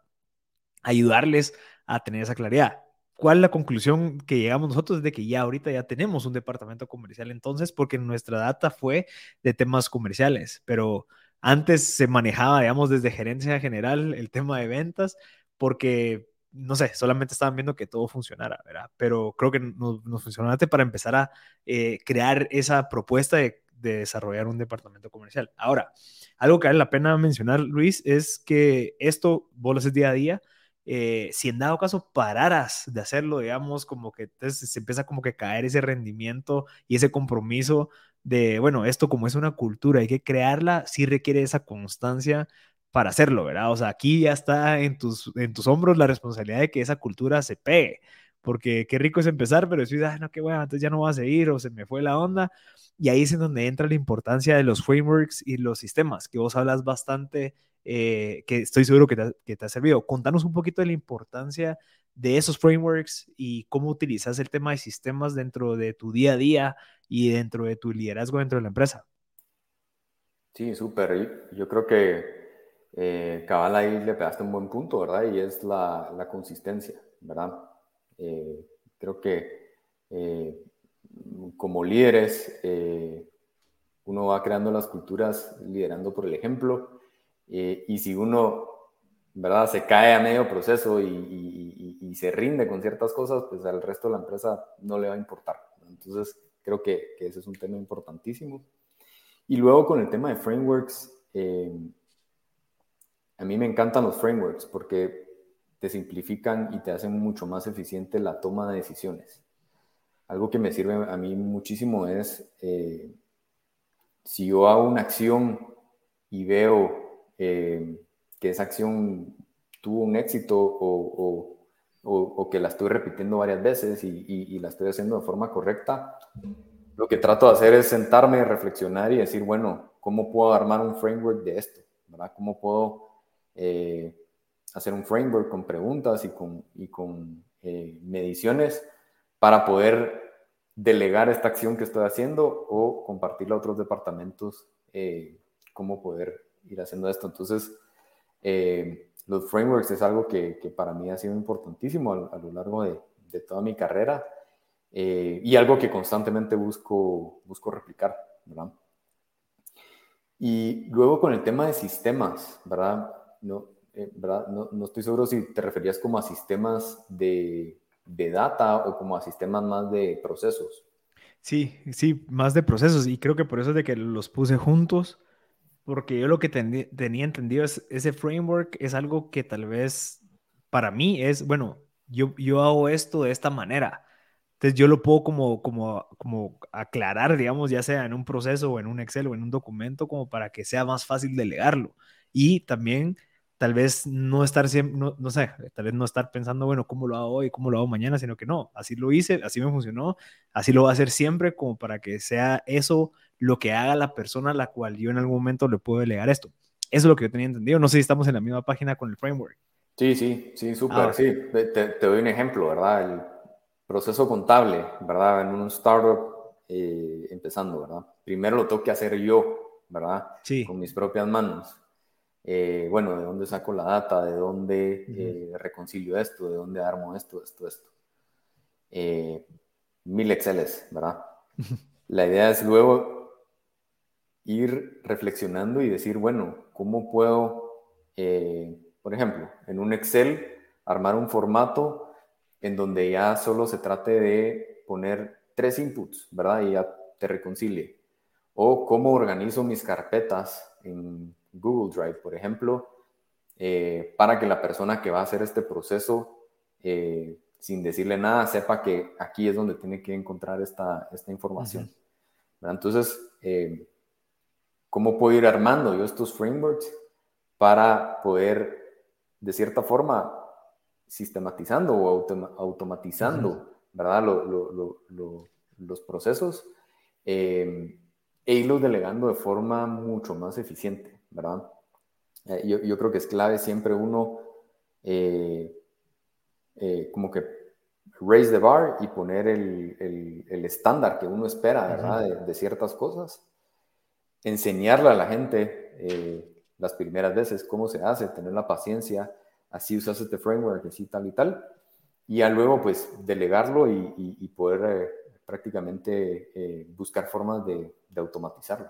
ayudarles a tener esa claridad ¿Cuál la conclusión que llegamos nosotros? Es de que ya ahorita ya tenemos un departamento comercial entonces, porque nuestra data fue de temas comerciales, pero antes se manejaba, digamos, desde gerencia general el tema de ventas, porque, no sé, solamente estaban viendo que todo funcionara, ¿verdad? Pero creo que nos, funcionó antes para empezar a eh, crear esa propuesta de, de desarrollar un departamento comercial. Ahora, algo que vale la pena mencionar, Luis, es que esto vos lo haces día a día, eh, si en dado caso pararas de hacerlo, digamos, como que entonces se empieza como que caer ese rendimiento y ese compromiso de, bueno, esto como es una cultura, hay que crearla, sí requiere esa constancia para hacerlo, ¿verdad? O sea, aquí ya está en tus, en tus hombros la responsabilidad de que esa cultura se pegue, porque qué rico es empezar, pero si, ah, no, qué bueno, entonces ya no va a seguir o se me fue la onda. Y ahí es en donde entra la importancia de los frameworks y los sistemas, que vos hablas bastante eh, que estoy seguro que te, ha servido. Contanos un poquito de la importancia de esos frameworks y cómo utilizas el tema de sistemas dentro de tu día a día y dentro de tu liderazgo dentro de la empresa. Sí, súper. Yo creo que eh, ahí le pegaste un buen punto, ¿verdad? Y es la, la consistencia, ¿verdad? Eh, creo que eh, como líderes, uno va creando las culturas liderando por el ejemplo eh, y si uno, ¿verdad? Se cae a medio proceso y, y, se rinde con ciertas cosas, pues al resto de la empresa no le va a importar. Entonces, creo que, que, ese es un tema importantísimo. Y luego con el tema de frameworks, eh, a mí me encantan los frameworks porque te simplifican y te hacen mucho más eficiente la toma de decisiones. Algo que me sirve a mí muchísimo es, eh, si yo hago una acción y veo eh, que esa acción tuvo un éxito o, o, que la estoy repitiendo varias veces y, y, la estoy haciendo de forma correcta, lo que trato de hacer es sentarme, reflexionar y decir, bueno, ¿cómo puedo armar un framework de esto? ¿verdad? ¿Cómo puedo eh, hacer un framework con preguntas y con, y con eh, mediciones para poder delegar esta acción que estoy haciendo o compartirla a otros departamentos, cómo poder ir haciendo esto. Entonces, eh, los frameworks es algo que, que, para mí ha sido importantísimo a, lo largo de, de, toda mi carrera eh, y algo que constantemente busco, busco replicar, ¿verdad? Y luego con el tema de sistemas, ¿verdad? No, eh, ¿verdad? No, no, estoy seguro si te referías como a sistemas de, de data o como a sistemas más de procesos. Sí, sí, más de procesos. Y creo que por eso es de que los puse juntos, porque yo lo que tenía entendido es ese framework es algo que tal vez para mí es, bueno, yo, yo hago esto de esta manera. Entonces yo lo puedo como, como, como aclarar, digamos, ya sea en un proceso o en un Excel o en un documento, como para que sea más fácil delegarlo. Y también tal vez no estar siempre, no, no, sé, tal vez no estar pensando, bueno, ¿cómo lo hago hoy? ¿Cómo lo hago mañana? Sino que no, así lo hice, así me funcionó, así lo voy a hacer siempre, como para que sea eso lo que haga la persona a la cual yo en algún momento le puedo delegar esto. Eso es lo que yo tenía entendido. No sé si estamos en la misma página con el framework. Sí, sí, sí, súper. Ah, sí, te, doy un ejemplo, ¿verdad? El proceso contable, ¿verdad? En un startup eh, empezando, ¿verdad? Primero lo tengo que hacer yo, ¿verdad? Sí. Con mis propias manos. Eh, bueno, ¿de dónde saco la data? ¿De dónde eh, reconcilio esto? ¿De dónde armo esto, esto, esto? mil Exceles, ¿verdad? la idea es luego ir reflexionando y decir, bueno, ¿cómo puedo, eh, por ejemplo, en un Excel, armar un formato en donde ya solo se trate de poner tres inputs, ¿verdad? Y ya te reconcilie. O cómo organizo mis carpetas en Google Drive, por ejemplo, eh, para que la persona que va a hacer este proceso, eh, sin decirle nada, sepa que aquí es donde tiene que encontrar esta, esta información. Entonces, cómo puedo ir armando yo estos frameworks para poder, de cierta forma, sistematizando o automatizando, ¿verdad? los procesos eh, e irlos delegando de forma mucho más eficiente, ¿verdad? Eh, yo, creo que es clave siempre uno eh, como que raise the bar y poner el, estándar que uno espera, ¿verdad? de, ciertas cosas enseñarle a la gente eh, las primeras veces cómo se hace, tener la paciencia, así usas este framework, así tal y tal. y ya luego pues delegarlo y, poder prácticamente buscar formas de, automatizarlo.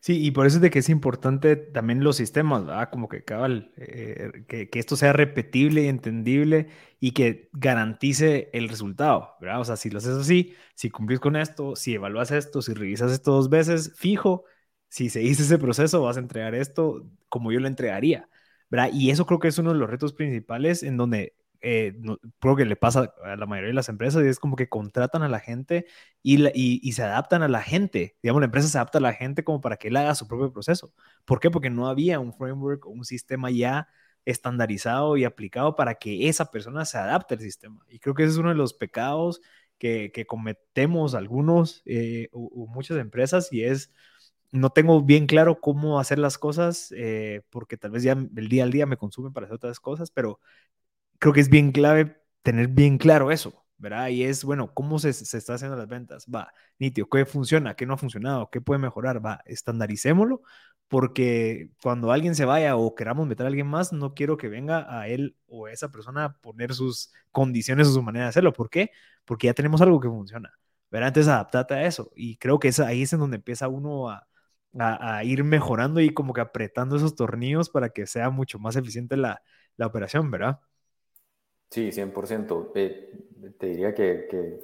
Sí, y por eso es de que es importante también los sistemas, ¿verdad? Como que cabal, eh, que, que, esto sea repetible y entendible y que garantice el resultado, ¿verdad? O sea, si lo haces así, si cumplís con esto, si evalúas esto, si revisas esto dos veces, fijo, si se hizo ese proceso, vas a entregar esto como yo lo entregaría, ¿verdad? Y eso creo que es uno de los retos principales en donde eh, creo que le pasa a la mayoría de las empresas y es como que contratan a la gente y, y, se adaptan a la gente. Digamos, la empresa se adapta a la gente como para que él haga su propio proceso. ¿Por qué? Porque no había un framework o un sistema ya estandarizado y aplicado para que esa persona se adapte al sistema. Y creo que ese es uno de los pecados que, que cometemos algunos eh, o, muchas empresas y es no tengo bien claro cómo hacer las cosas eh, porque tal vez ya el día al día me consume para hacer otras cosas, pero creo que es bien clave tener bien claro eso, ¿verdad? Y es, bueno, ¿cómo se, se está haciendo las ventas? Va, nítido, ¿qué funciona? ¿Qué no ha funcionado? ¿Qué puede mejorar? Va, estandaricémoslo, porque cuando alguien se vaya o queramos meter a alguien más, no quiero que venga a él o a esa persona a poner sus condiciones o su manera de hacerlo. ¿Por qué? Porque ya tenemos algo que funciona, ¿verdad? Entonces, adaptate a eso. Y creo que es, ahí es en donde empieza uno a, a, a, ir mejorando y como que apretando esos tornillos para que sea mucho más eficiente la, la operación, ¿verdad? Sí, 100%. te diría que, que,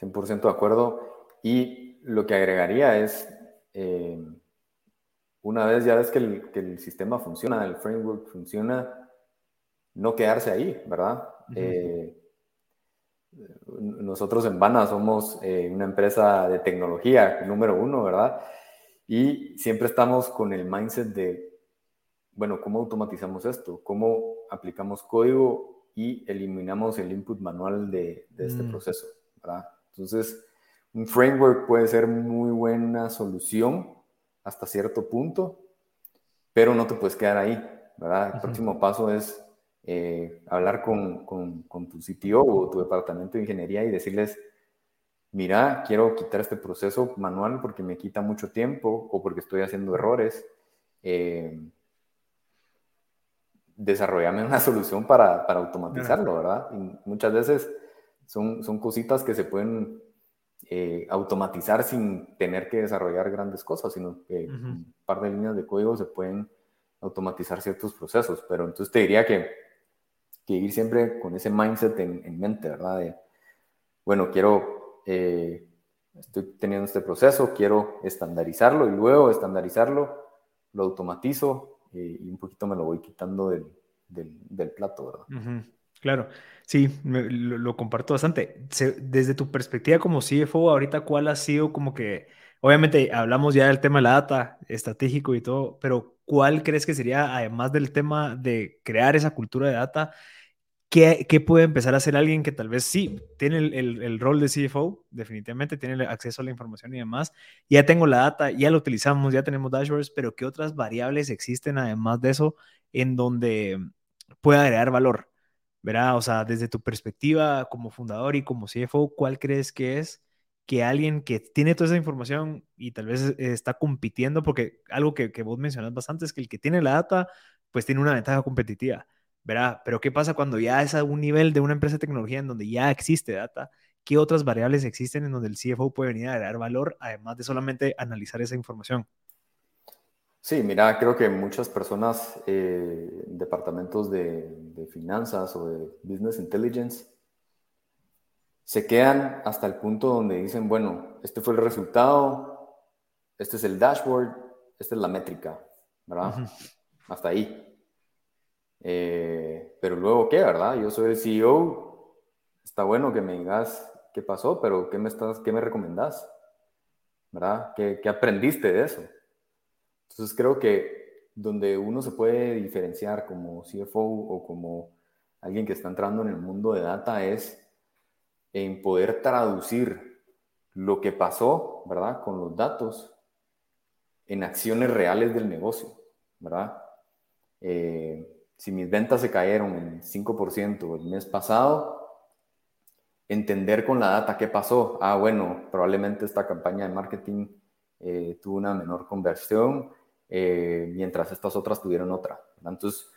100% de acuerdo. Y lo que agregaría es, eh, una vez ya ves que el, que el, sistema funciona, el framework funciona, no quedarse ahí, ¿verdad? Eh, nosotros en Bana somos eh, una empresa de tecnología número uno, ¿verdad? Y siempre estamos con el mindset de, bueno, ¿cómo automatizamos esto? ¿Cómo aplicamos código y eliminamos el input manual de, este mm. proceso, ¿verdad? Entonces, un framework puede ser muy buena solución hasta cierto punto, pero no te puedes quedar ahí, ¿verdad? El próximo paso es eh, hablar con, con, con, tu CTO o tu departamento de ingeniería y decirles, mira, quiero quitar este proceso manual porque me quita mucho tiempo o porque estoy haciendo errores. Eh, desarrollame una *laughs* solución para, para automatizarlo, ¿verdad? Y muchas veces son, son cositas que se pueden eh, automatizar sin tener que desarrollar grandes cosas, sino que un par de líneas de código se pueden automatizar ciertos procesos. Pero entonces te diría que, que ir siempre con ese mindset en, en mente, ¿verdad? De, bueno, quiero, eh, estoy teniendo este proceso, quiero estandarizarlo y luego estandarizarlo, lo automatizo, eh, y un poquito me lo voy quitando del, del, plato, ¿verdad? Claro, sí, lo, comparto bastante. desde tu perspectiva como CFO, ahorita, ¿cuál ha sido como que, obviamente hablamos ya del tema de la data estratégico y todo, pero ¿cuál crees que sería, además del tema de crear esa cultura de data, ¿Qué, puede empezar a hacer alguien que tal vez sí tiene el, rol de CFO, definitivamente tiene acceso a la información y demás? Ya tengo la data, ya lo utilizamos, ya tenemos dashboards, pero ¿qué otras variables existen además de eso en donde pueda agregar valor? ¿Verdad? O sea, desde tu perspectiva como fundador y como CFO, ¿cuál crees que es que alguien que tiene toda esa información y tal vez está compitiendo, porque algo que, que vos mencionas bastante es que el que tiene la data, pues tiene una ventaja competitiva ¿verdad? Pero ¿qué pasa cuando ya es a un nivel de una empresa de tecnología en donde ya existe data? ¿Qué otras variables existen en donde el CFO puede venir a agregar valor, además de solamente analizar esa información? Sí, mira, creo que muchas personas, eh, departamentos de, de, finanzas o de business intelligence, se quedan hasta el punto donde dicen, bueno, este fue el resultado, este es el dashboard, esta es la métrica, ¿verdad? Hasta ahí. Eh, pero luego, ¿qué, verdad? Yo soy el CEO, está bueno que me digas qué pasó, pero ¿qué me, estás, qué me recomendás? ¿Verdad? ¿Qué, ¿Qué aprendiste de eso? Entonces creo que donde uno se puede diferenciar como CFO o como alguien que está entrando en el mundo de data es en poder traducir lo que pasó, ¿verdad? Con los datos en acciones reales del negocio, ¿verdad? Eh, si mis ventas se cayeron en 5% el mes pasado, entender con la data qué pasó. Ah, bueno, probablemente esta campaña de marketing eh, tuvo una menor conversión, eh, mientras estas otras tuvieron otra. Entonces,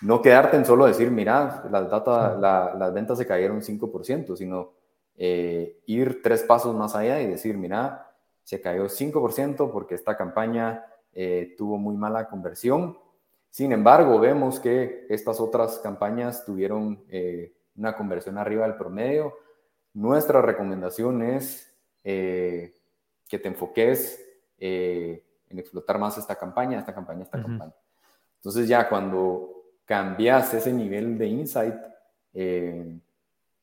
no quedarte en solo decir, mira, las, data, las ventas se cayeron 5%, sino eh, ir tres pasos más allá y decir, mira, se cayó 5% porque esta campaña eh, tuvo muy mala conversión. Sin embargo, vemos que estas otras campañas tuvieron eh, una conversión arriba del promedio. Nuestra recomendación es que te enfoques en explotar más esta campaña, esta campaña, esta campaña. Entonces ya cuando cambias ese nivel de insight,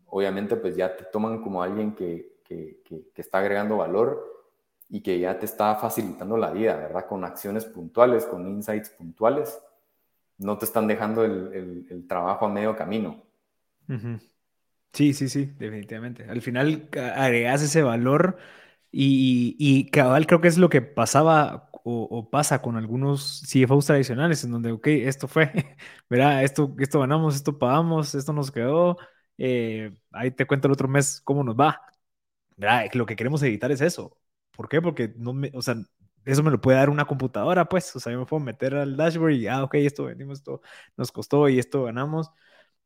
obviamente pues ya te toman como alguien que, que, que, está agregando valor y que ya te está facilitando la vida, ¿verdad? Con acciones puntuales, con insights puntuales. No te están dejando el, el, trabajo a medio camino. Sí, sí, sí, definitivamente. Al final agregas ese valor y, y, cabal creo que es lo que pasaba o, pasa con algunos CFOs tradicionales, en donde, ok, esto fue, *laughs* ¿verdad? Esto, esto ganamos, esto pagamos, esto nos quedó, eh, ahí te cuento el otro mes cómo nos va. Lo que queremos evitar es eso. ¿Por qué? Porque no me, o sea, eso me lo puede dar una computadora, pues, o sea, yo me puedo meter al dashboard y, ah, ok, esto vendimos, esto nos costó y esto ganamos.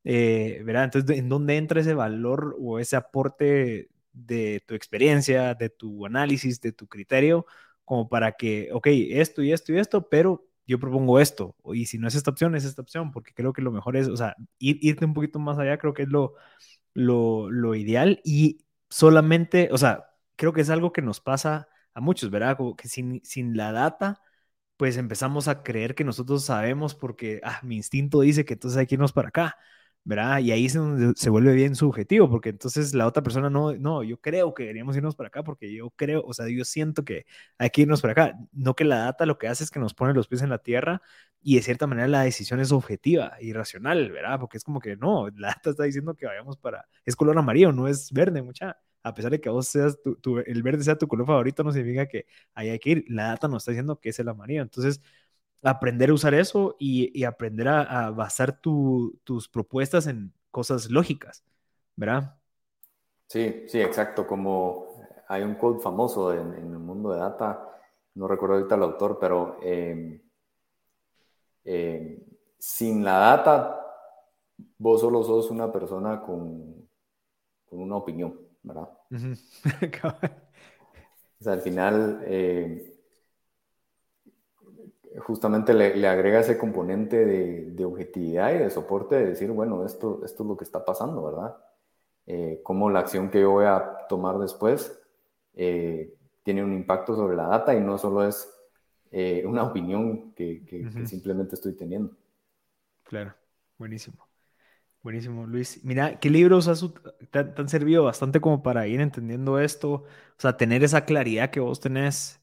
Eh, Entonces, ¿en dónde entra ese valor o ese aporte de tu experiencia, de tu análisis, de tu criterio, como para que, ok, esto y esto y esto, pero yo propongo esto, y si no es esta opción, es esta opción, porque creo que lo mejor es, o sea, ir, irte un poquito más allá, creo que es lo, lo, lo ideal, y solamente, o sea, creo que es algo que nos pasa a muchos, ¿verdad? Como que sin, sin la data, pues empezamos a creer que nosotros sabemos porque, ah, mi instinto dice que entonces hay que irnos para acá, ¿verdad? Y ahí donde se vuelve bien subjetivo, porque entonces la otra persona no, no, yo creo que deberíamos irnos para acá, porque yo creo, o sea, yo siento que hay que irnos para acá. No que la data lo que hace es que nos pone los pies en la tierra y de cierta manera la decisión es objetiva y racional, ¿verdad? Porque es como que no, la data está diciendo que vayamos para, es color amarillo, no es verde, mucha. A pesar de que vos seas, tu, el verde sea tu color favorito, no significa que hay que ir. La data nos está diciendo que es el amarillo. Entonces, aprender a usar eso y, aprender a, basar tus propuestas en cosas lógicas, ¿verdad? Sí, sí, exacto. Como hay un code famoso en, el mundo de data, no recuerdo ahorita el autor, pero em, em, sin la data, vos solo sos una persona con, una opinión, ¿verdad? *laughs* o sea, al final... Eh, justamente le, agrega ese componente de, objetividad y de soporte de decir, bueno, esto, esto es lo que está pasando, ¿verdad? Eh, cómo la acción que yo voy a tomar después eh, tiene un impacto sobre la data y no solo es una opinión que, simplemente estoy teniendo. Claro, buenísimo. Buenísimo, Luis. Mira, ¿qué libros te, han servido bastante como para ir entendiendo esto? O sea, tener esa claridad que vos tenés,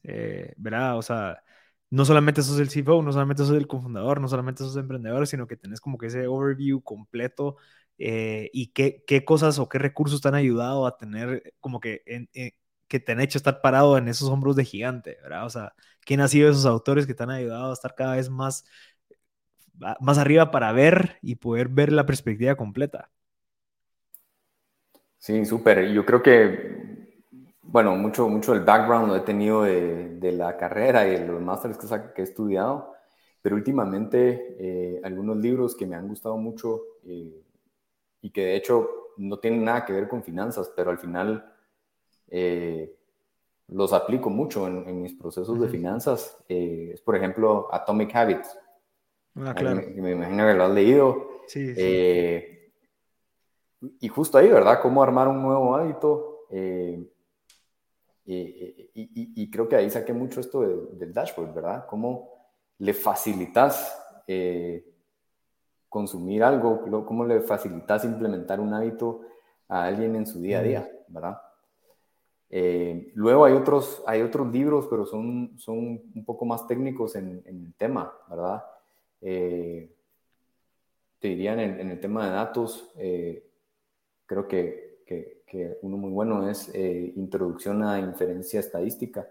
¿verdad? O sea, no solamente sos el CFO, no solamente sos el cofundador, no solamente sos emprendedor, sino que tenés como que ese overview completo eh, y qué, cosas o qué recursos te han ayudado a tener como que, que te han hecho estar parado en esos hombros de gigante, ¿verdad? O sea, ¿quién ha sido esos autores que te han ayudado a estar cada vez más, más arriba para ver y poder ver la perspectiva completa? Sí, súper. Yo creo que bueno, mucho, mucho del background lo he tenido de, de la carrera y de los másteres que, que, he estudiado, pero últimamente eh, algunos libros que me han gustado mucho eh, y que de hecho no tienen nada que ver con finanzas, pero al final eh, los aplico mucho en, mis procesos de finanzas. es, por ejemplo, Atomic Habits. Ah, claro. me, me, imagino que lo has leído. Sí, sí. y justo ahí, ¿verdad? Cómo armar un nuevo hábito. Y, creo que ahí saqué mucho esto del dashboard, ¿verdad? Cómo le facilitas eh, consumir algo, cómo le facilitas implementar un hábito a alguien en su día a día, ¿verdad? Eh, luego hay otros, hay otros libros, pero son, son un poco más técnicos en, el tema, ¿verdad? Eh, te dirían en, el tema de datos, creo que, que que uno muy bueno es eh, Introducción a Inferencia Estadística.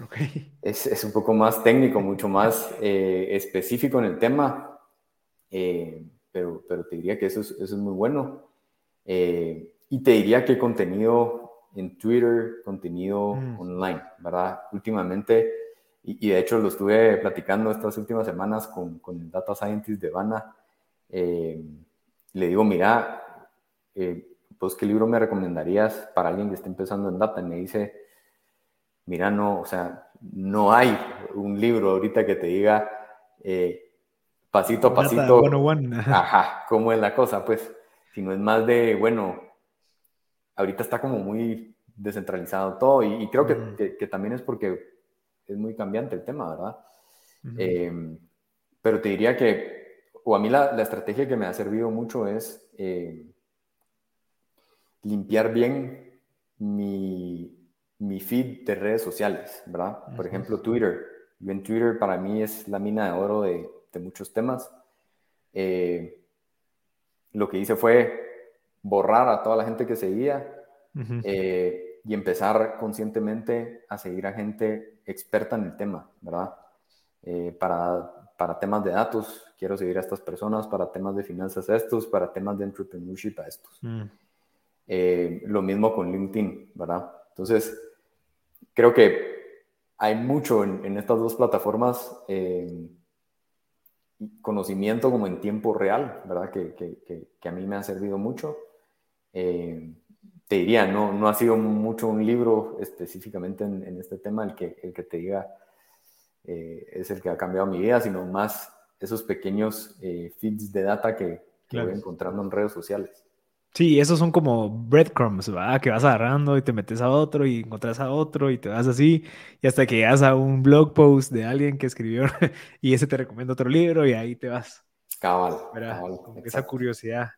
Okay. Es, es, un poco más técnico, mucho más eh, específico en el tema, eh, pero, pero, te diría que eso es, eso es muy bueno. y te diría que contenido en Twitter, contenido mm. online, ¿verdad? Últimamente, y, y, de hecho lo estuve platicando estas últimas semanas con, con el Data Scientist de Vana, eh, le digo, mira, eh, pues qué libro me recomendarías para alguien que esté empezando en data. Y me dice, mira, no, o sea, no hay un libro ahorita que te diga eh, pasito a pasito. *laughs* Ajá, cómo es la cosa, pues, sino es más de, bueno, ahorita está como muy descentralizado todo y, creo que, que, también es porque es muy cambiante el tema, ¿verdad? Em, pero te diría que, o a mí la, la, estrategia que me ha servido mucho es eh, limpiar bien mi, mi, feed de redes sociales, ¿verdad? Por ejemplo, Twitter. Yo en Twitter para mí es la mina de oro de, de muchos temas. Eh, lo que hice fue borrar a toda la gente que seguía eh, y empezar conscientemente a seguir a gente experta en el tema, ¿verdad? Eh, para, para temas de datos, quiero seguir a estas personas, para temas de finanzas a estos, para temas de entrepreneurship a estos. Mm. Eh, lo mismo con LinkedIn, ¿verdad? Entonces, creo que hay mucho en, estas dos plataformas, conocimiento como en tiempo real, ¿verdad? Que, que, que, a mí me ha servido mucho. Eh, te diría, no, no ha sido mucho un libro específicamente en, este tema el que, el que te diga eh, es el que ha cambiado mi vida, sino más esos pequeños eh, feeds de data que, voy encontrando en redes sociales. Sí, esos son como breadcrumbs, ¿verdad? Que vas agarrando y te metes a otro y encuentras a otro y te vas así y hasta que llegas a un blog post de alguien que escribió *laughs* y ese te recomienda otro libro y ahí te vas. Cabal. cabal esa curiosidad.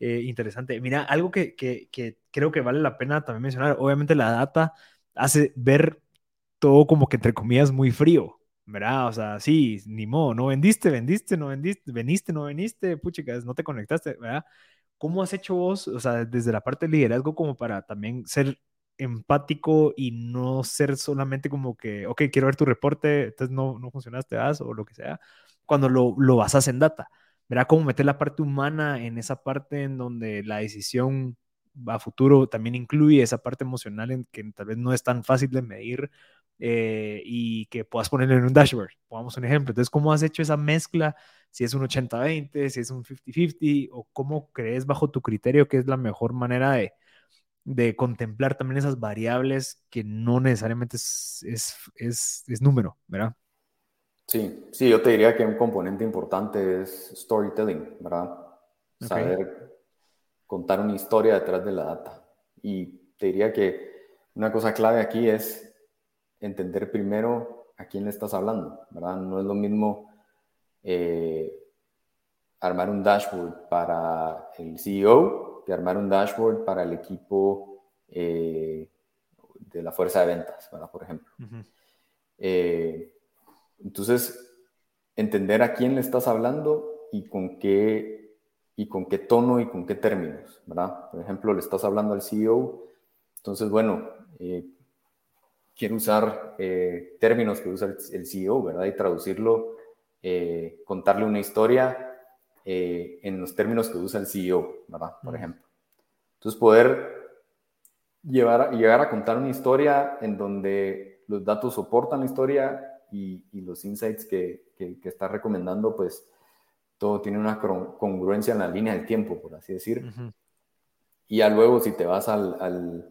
Eh, interesante. Mira, algo que, que, que, creo que vale la pena también mencionar, obviamente la data hace ver todo como que entre comillas muy frío, ¿verdad? O sea, sí, ni modo, no vendiste, vendiste, no vendiste, veniste, no veniste, puchicas, no te conectaste, ¿verdad? ¿Cómo has hecho vos, o sea, desde la parte del liderazgo como para también ser empático y no ser solamente como que, ok, quiero ver tu reporte, entonces no, no funcionaste, vas, o lo que sea, cuando lo, lo basas en data? Verá cómo meter la parte humana en esa parte en donde la decisión a futuro también incluye esa parte emocional en que tal vez no es tan fácil de medir eh, y que puedas ponerlo en un dashboard. Pongamos un ejemplo. Entonces, ¿cómo has hecho esa mezcla? Si es un 80-20, si es un 50-50, o cómo crees bajo tu criterio que es la mejor manera de, de contemplar también esas variables que no necesariamente es, es, es, es número, ¿verdad? Sí, sí, yo te diría que un componente importante es storytelling, ¿verdad? Saber contar una historia detrás de la data. Y te diría que una cosa clave aquí es entender primero a quién le estás hablando, ¿verdad? No es lo mismo eh, armar un dashboard para el CEO que armar un dashboard para el equipo eh, de la fuerza de ventas, ¿verdad? Por ejemplo. Entonces, entender a quién le estás hablando y con qué, y con qué tono y con qué términos, ¿verdad? Por ejemplo, le estás hablando al CEO, entonces, bueno, eh, quiero usar eh, términos que usa el, CEO, ¿verdad? Y traducirlo, eh, contarle una historia en los términos que usa el CEO, ¿verdad? Por ejemplo. Entonces, poder llevar, llegar a contar una historia en donde los datos soportan la historia y, los insights que, que, está recomendando, pues todo tiene una congruencia en la línea del tiempo, por así decir. Y ya luego, si te vas al, al,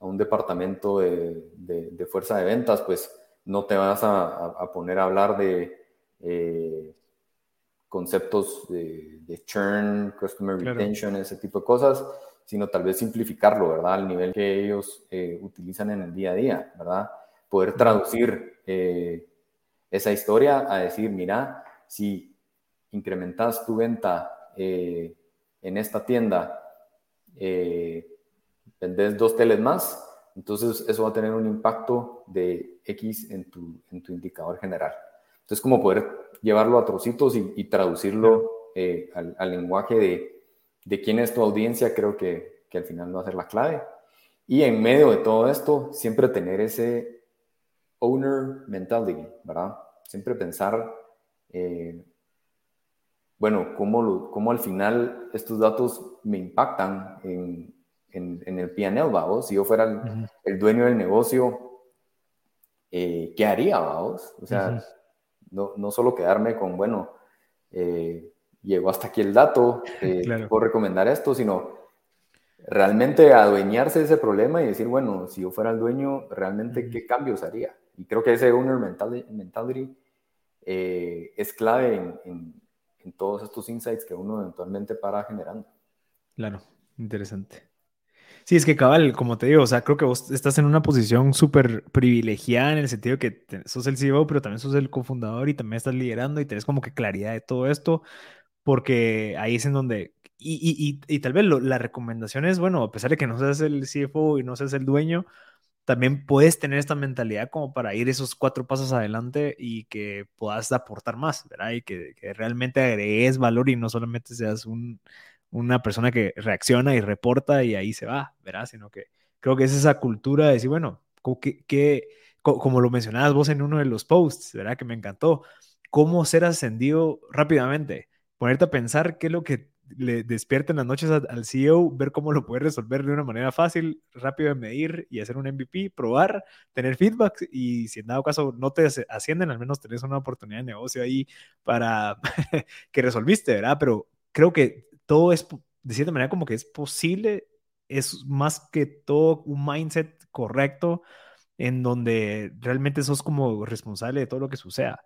a un departamento de, de, fuerza de ventas, pues no te vas a, a, poner a hablar de eh, conceptos de, churn, customer retention, ese tipo de cosas, sino tal vez simplificarlo, ¿verdad? Al nivel que ellos eh, utilizan en el día a día, ¿verdad? Poder traducir eh, esa historia a decir, mira, si incrementas tu venta eh, en esta tienda, eh, vendes dos teles más, entonces eso va a tener un impacto de X en tu, en tu indicador general. Entonces, como poder llevarlo a trocitos y, traducirlo eh, al, lenguaje de, de, quién es tu audiencia, creo que, que al final va a ser la clave. Y en medio de todo esto, siempre tener ese owner mentality, ¿verdad? Siempre pensar, eh, bueno, cómo, cómo, al final estos datos me impactan en, en, el PNL, vamos. Si yo fuera el, dueño del negocio, eh, ¿qué haría, vamos? O sea, no, no, solo quedarme con, bueno, eh, llegó hasta aquí el dato, eh, *laughs* puedo recomendar esto, sino realmente adueñarse de ese problema y decir, bueno, si yo fuera el dueño, realmente qué cambios haría. Y creo que ese owner mentality, eh, es clave en, en, todos estos insights que uno eventualmente para generando. Claro, interesante. Sí, es que cabal, como te digo, o sea, creo que vos estás en una posición súper privilegiada en el sentido que sos el CEO, pero también sos el cofundador y también estás liderando y tenés como que claridad de todo esto, porque ahí es en donde, y, y, y, tal vez la recomendación es, bueno, a pesar de que no seas el CFO y no seas el dueño, también puedes tener esta mentalidad como para ir esos cuatro pasos adelante y que puedas aportar más, ¿verdad? Y que, realmente agregues valor y no solamente seas un, una persona que reacciona y reporta y ahí se va, ¿verdad? Sino que creo que es esa cultura de decir, bueno, que, como lo mencionabas vos en uno de los posts, ¿verdad? Que me encantó, cómo ser ascendido rápidamente, ponerte a pensar qué es lo que le despierta en las noches al CEO, ver cómo lo puede resolver de una manera fácil, rápido de medir y hacer un MVP, probar, tener feedback y si en dado caso no te ascienden, al menos tenés una oportunidad de negocio ahí para *laughs* que resolviste, ¿verdad? Pero creo que todo es, de cierta manera, como que es posible, es más que todo un mindset correcto en donde realmente sos como responsable de todo lo que suceda.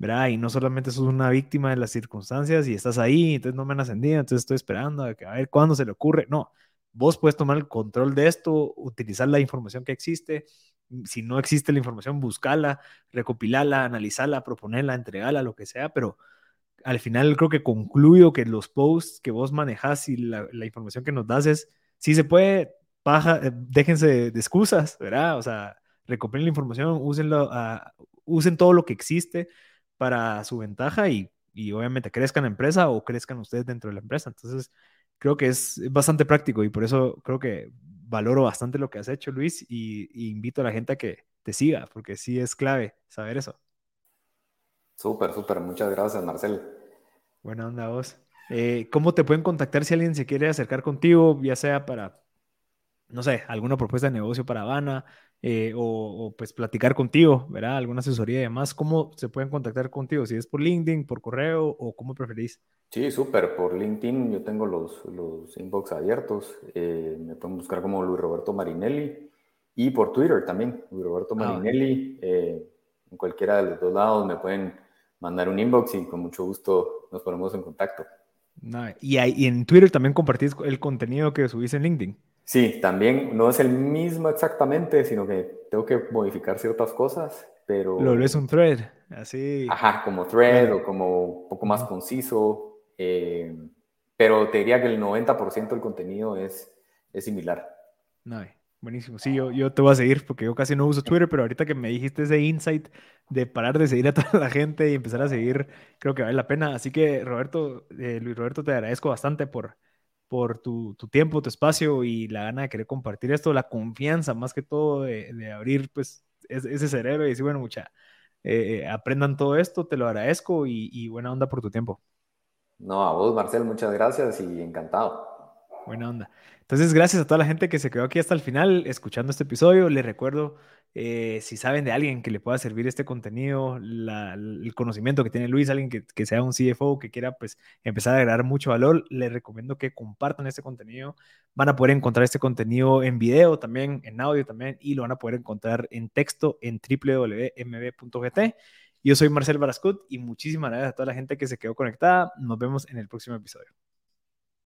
¿Verdad? Y no solamente sos una víctima de las circunstancias y estás ahí, entonces no me han ascendido, entonces estoy esperando a, ver cuándo se le ocurre. No, vos puedes tomar el control de esto, utilizar la información que existe. Si no existe la información, buscarla, recopilarla, analizarla, proponerla, entregarla, lo que sea, pero al final creo que concluyo que los posts que vos manejas y la, información que nos das es, si se puede, paja, eh, déjense de, excusas, ¿verdad? O sea, recopilen la información, úsenlo, usen todo lo que existe, para su ventaja y, y obviamente crezcan la empresa o crezcan ustedes dentro de la empresa. Entonces, creo que es bastante práctico y por eso creo que valoro bastante lo que has hecho, Luis, y, invito a la gente a que te siga, porque sí es clave saber eso. Súper, súper. Muchas gracias, Marcel. Buena onda vos. Eh, ¿Cómo te pueden contactar si alguien se quiere acercar contigo, ya sea para, no sé, alguna propuesta de negocio para Habana, eh, o, pues platicar contigo, ¿verdad? Alguna asesoría y demás, ¿cómo se pueden contactar contigo? Si es por LinkedIn, por correo o cómo preferís. Sí, súper. Por LinkedIn yo tengo los, los inbox abiertos. Eh, me pueden buscar como Luis Roberto Marinelli. Y por Twitter también, Luis Roberto ah, Marinelli. Eh, en cualquiera de los dos lados me pueden mandar un inbox y con mucho gusto nos ponemos en contacto. y, y en Twitter también compartís el contenido que subís en LinkedIn. Sí, también no es el mismo exactamente, sino que tengo que modificar ciertas cosas, pero... Lo es un thread, así. Ajá, como thread o como un poco más conciso, eh, pero te diría que el 90% del contenido es, es similar. No, buenísimo. Sí, yo, yo te voy a seguir porque yo casi no uso Twitter, pero ahorita que me dijiste ese insight de parar de seguir a toda la gente y empezar a seguir, creo que vale la pena. Así que, Roberto, eh, Luis Roberto, te agradezco bastante por por tu, tiempo, tu espacio y la gana de querer compartir esto, la confianza más que todo de, abrir pues ese cerebro y decir, bueno, mucha, eh, eh, aprendan todo esto, te lo agradezco y, y buena onda por tu tiempo. No, a vos, Marcel, muchas gracias y encantado. Buena onda. Entonces, gracias a toda la gente que se quedó aquí hasta el final escuchando este episodio. Les recuerdo, eh, si saben de alguien que le pueda servir este contenido, el conocimiento que tiene Luis, alguien que, sea un CFO, que quiera pues empezar a agregar mucho valor, les recomiendo que compartan este contenido. Van a poder encontrar este contenido en video también, en audio también, y lo van a poder encontrar en texto en www.mb.gt. Yo soy Marcel Barascut y muchísimas gracias a toda la gente que se quedó conectada. Nos vemos en el próximo episodio.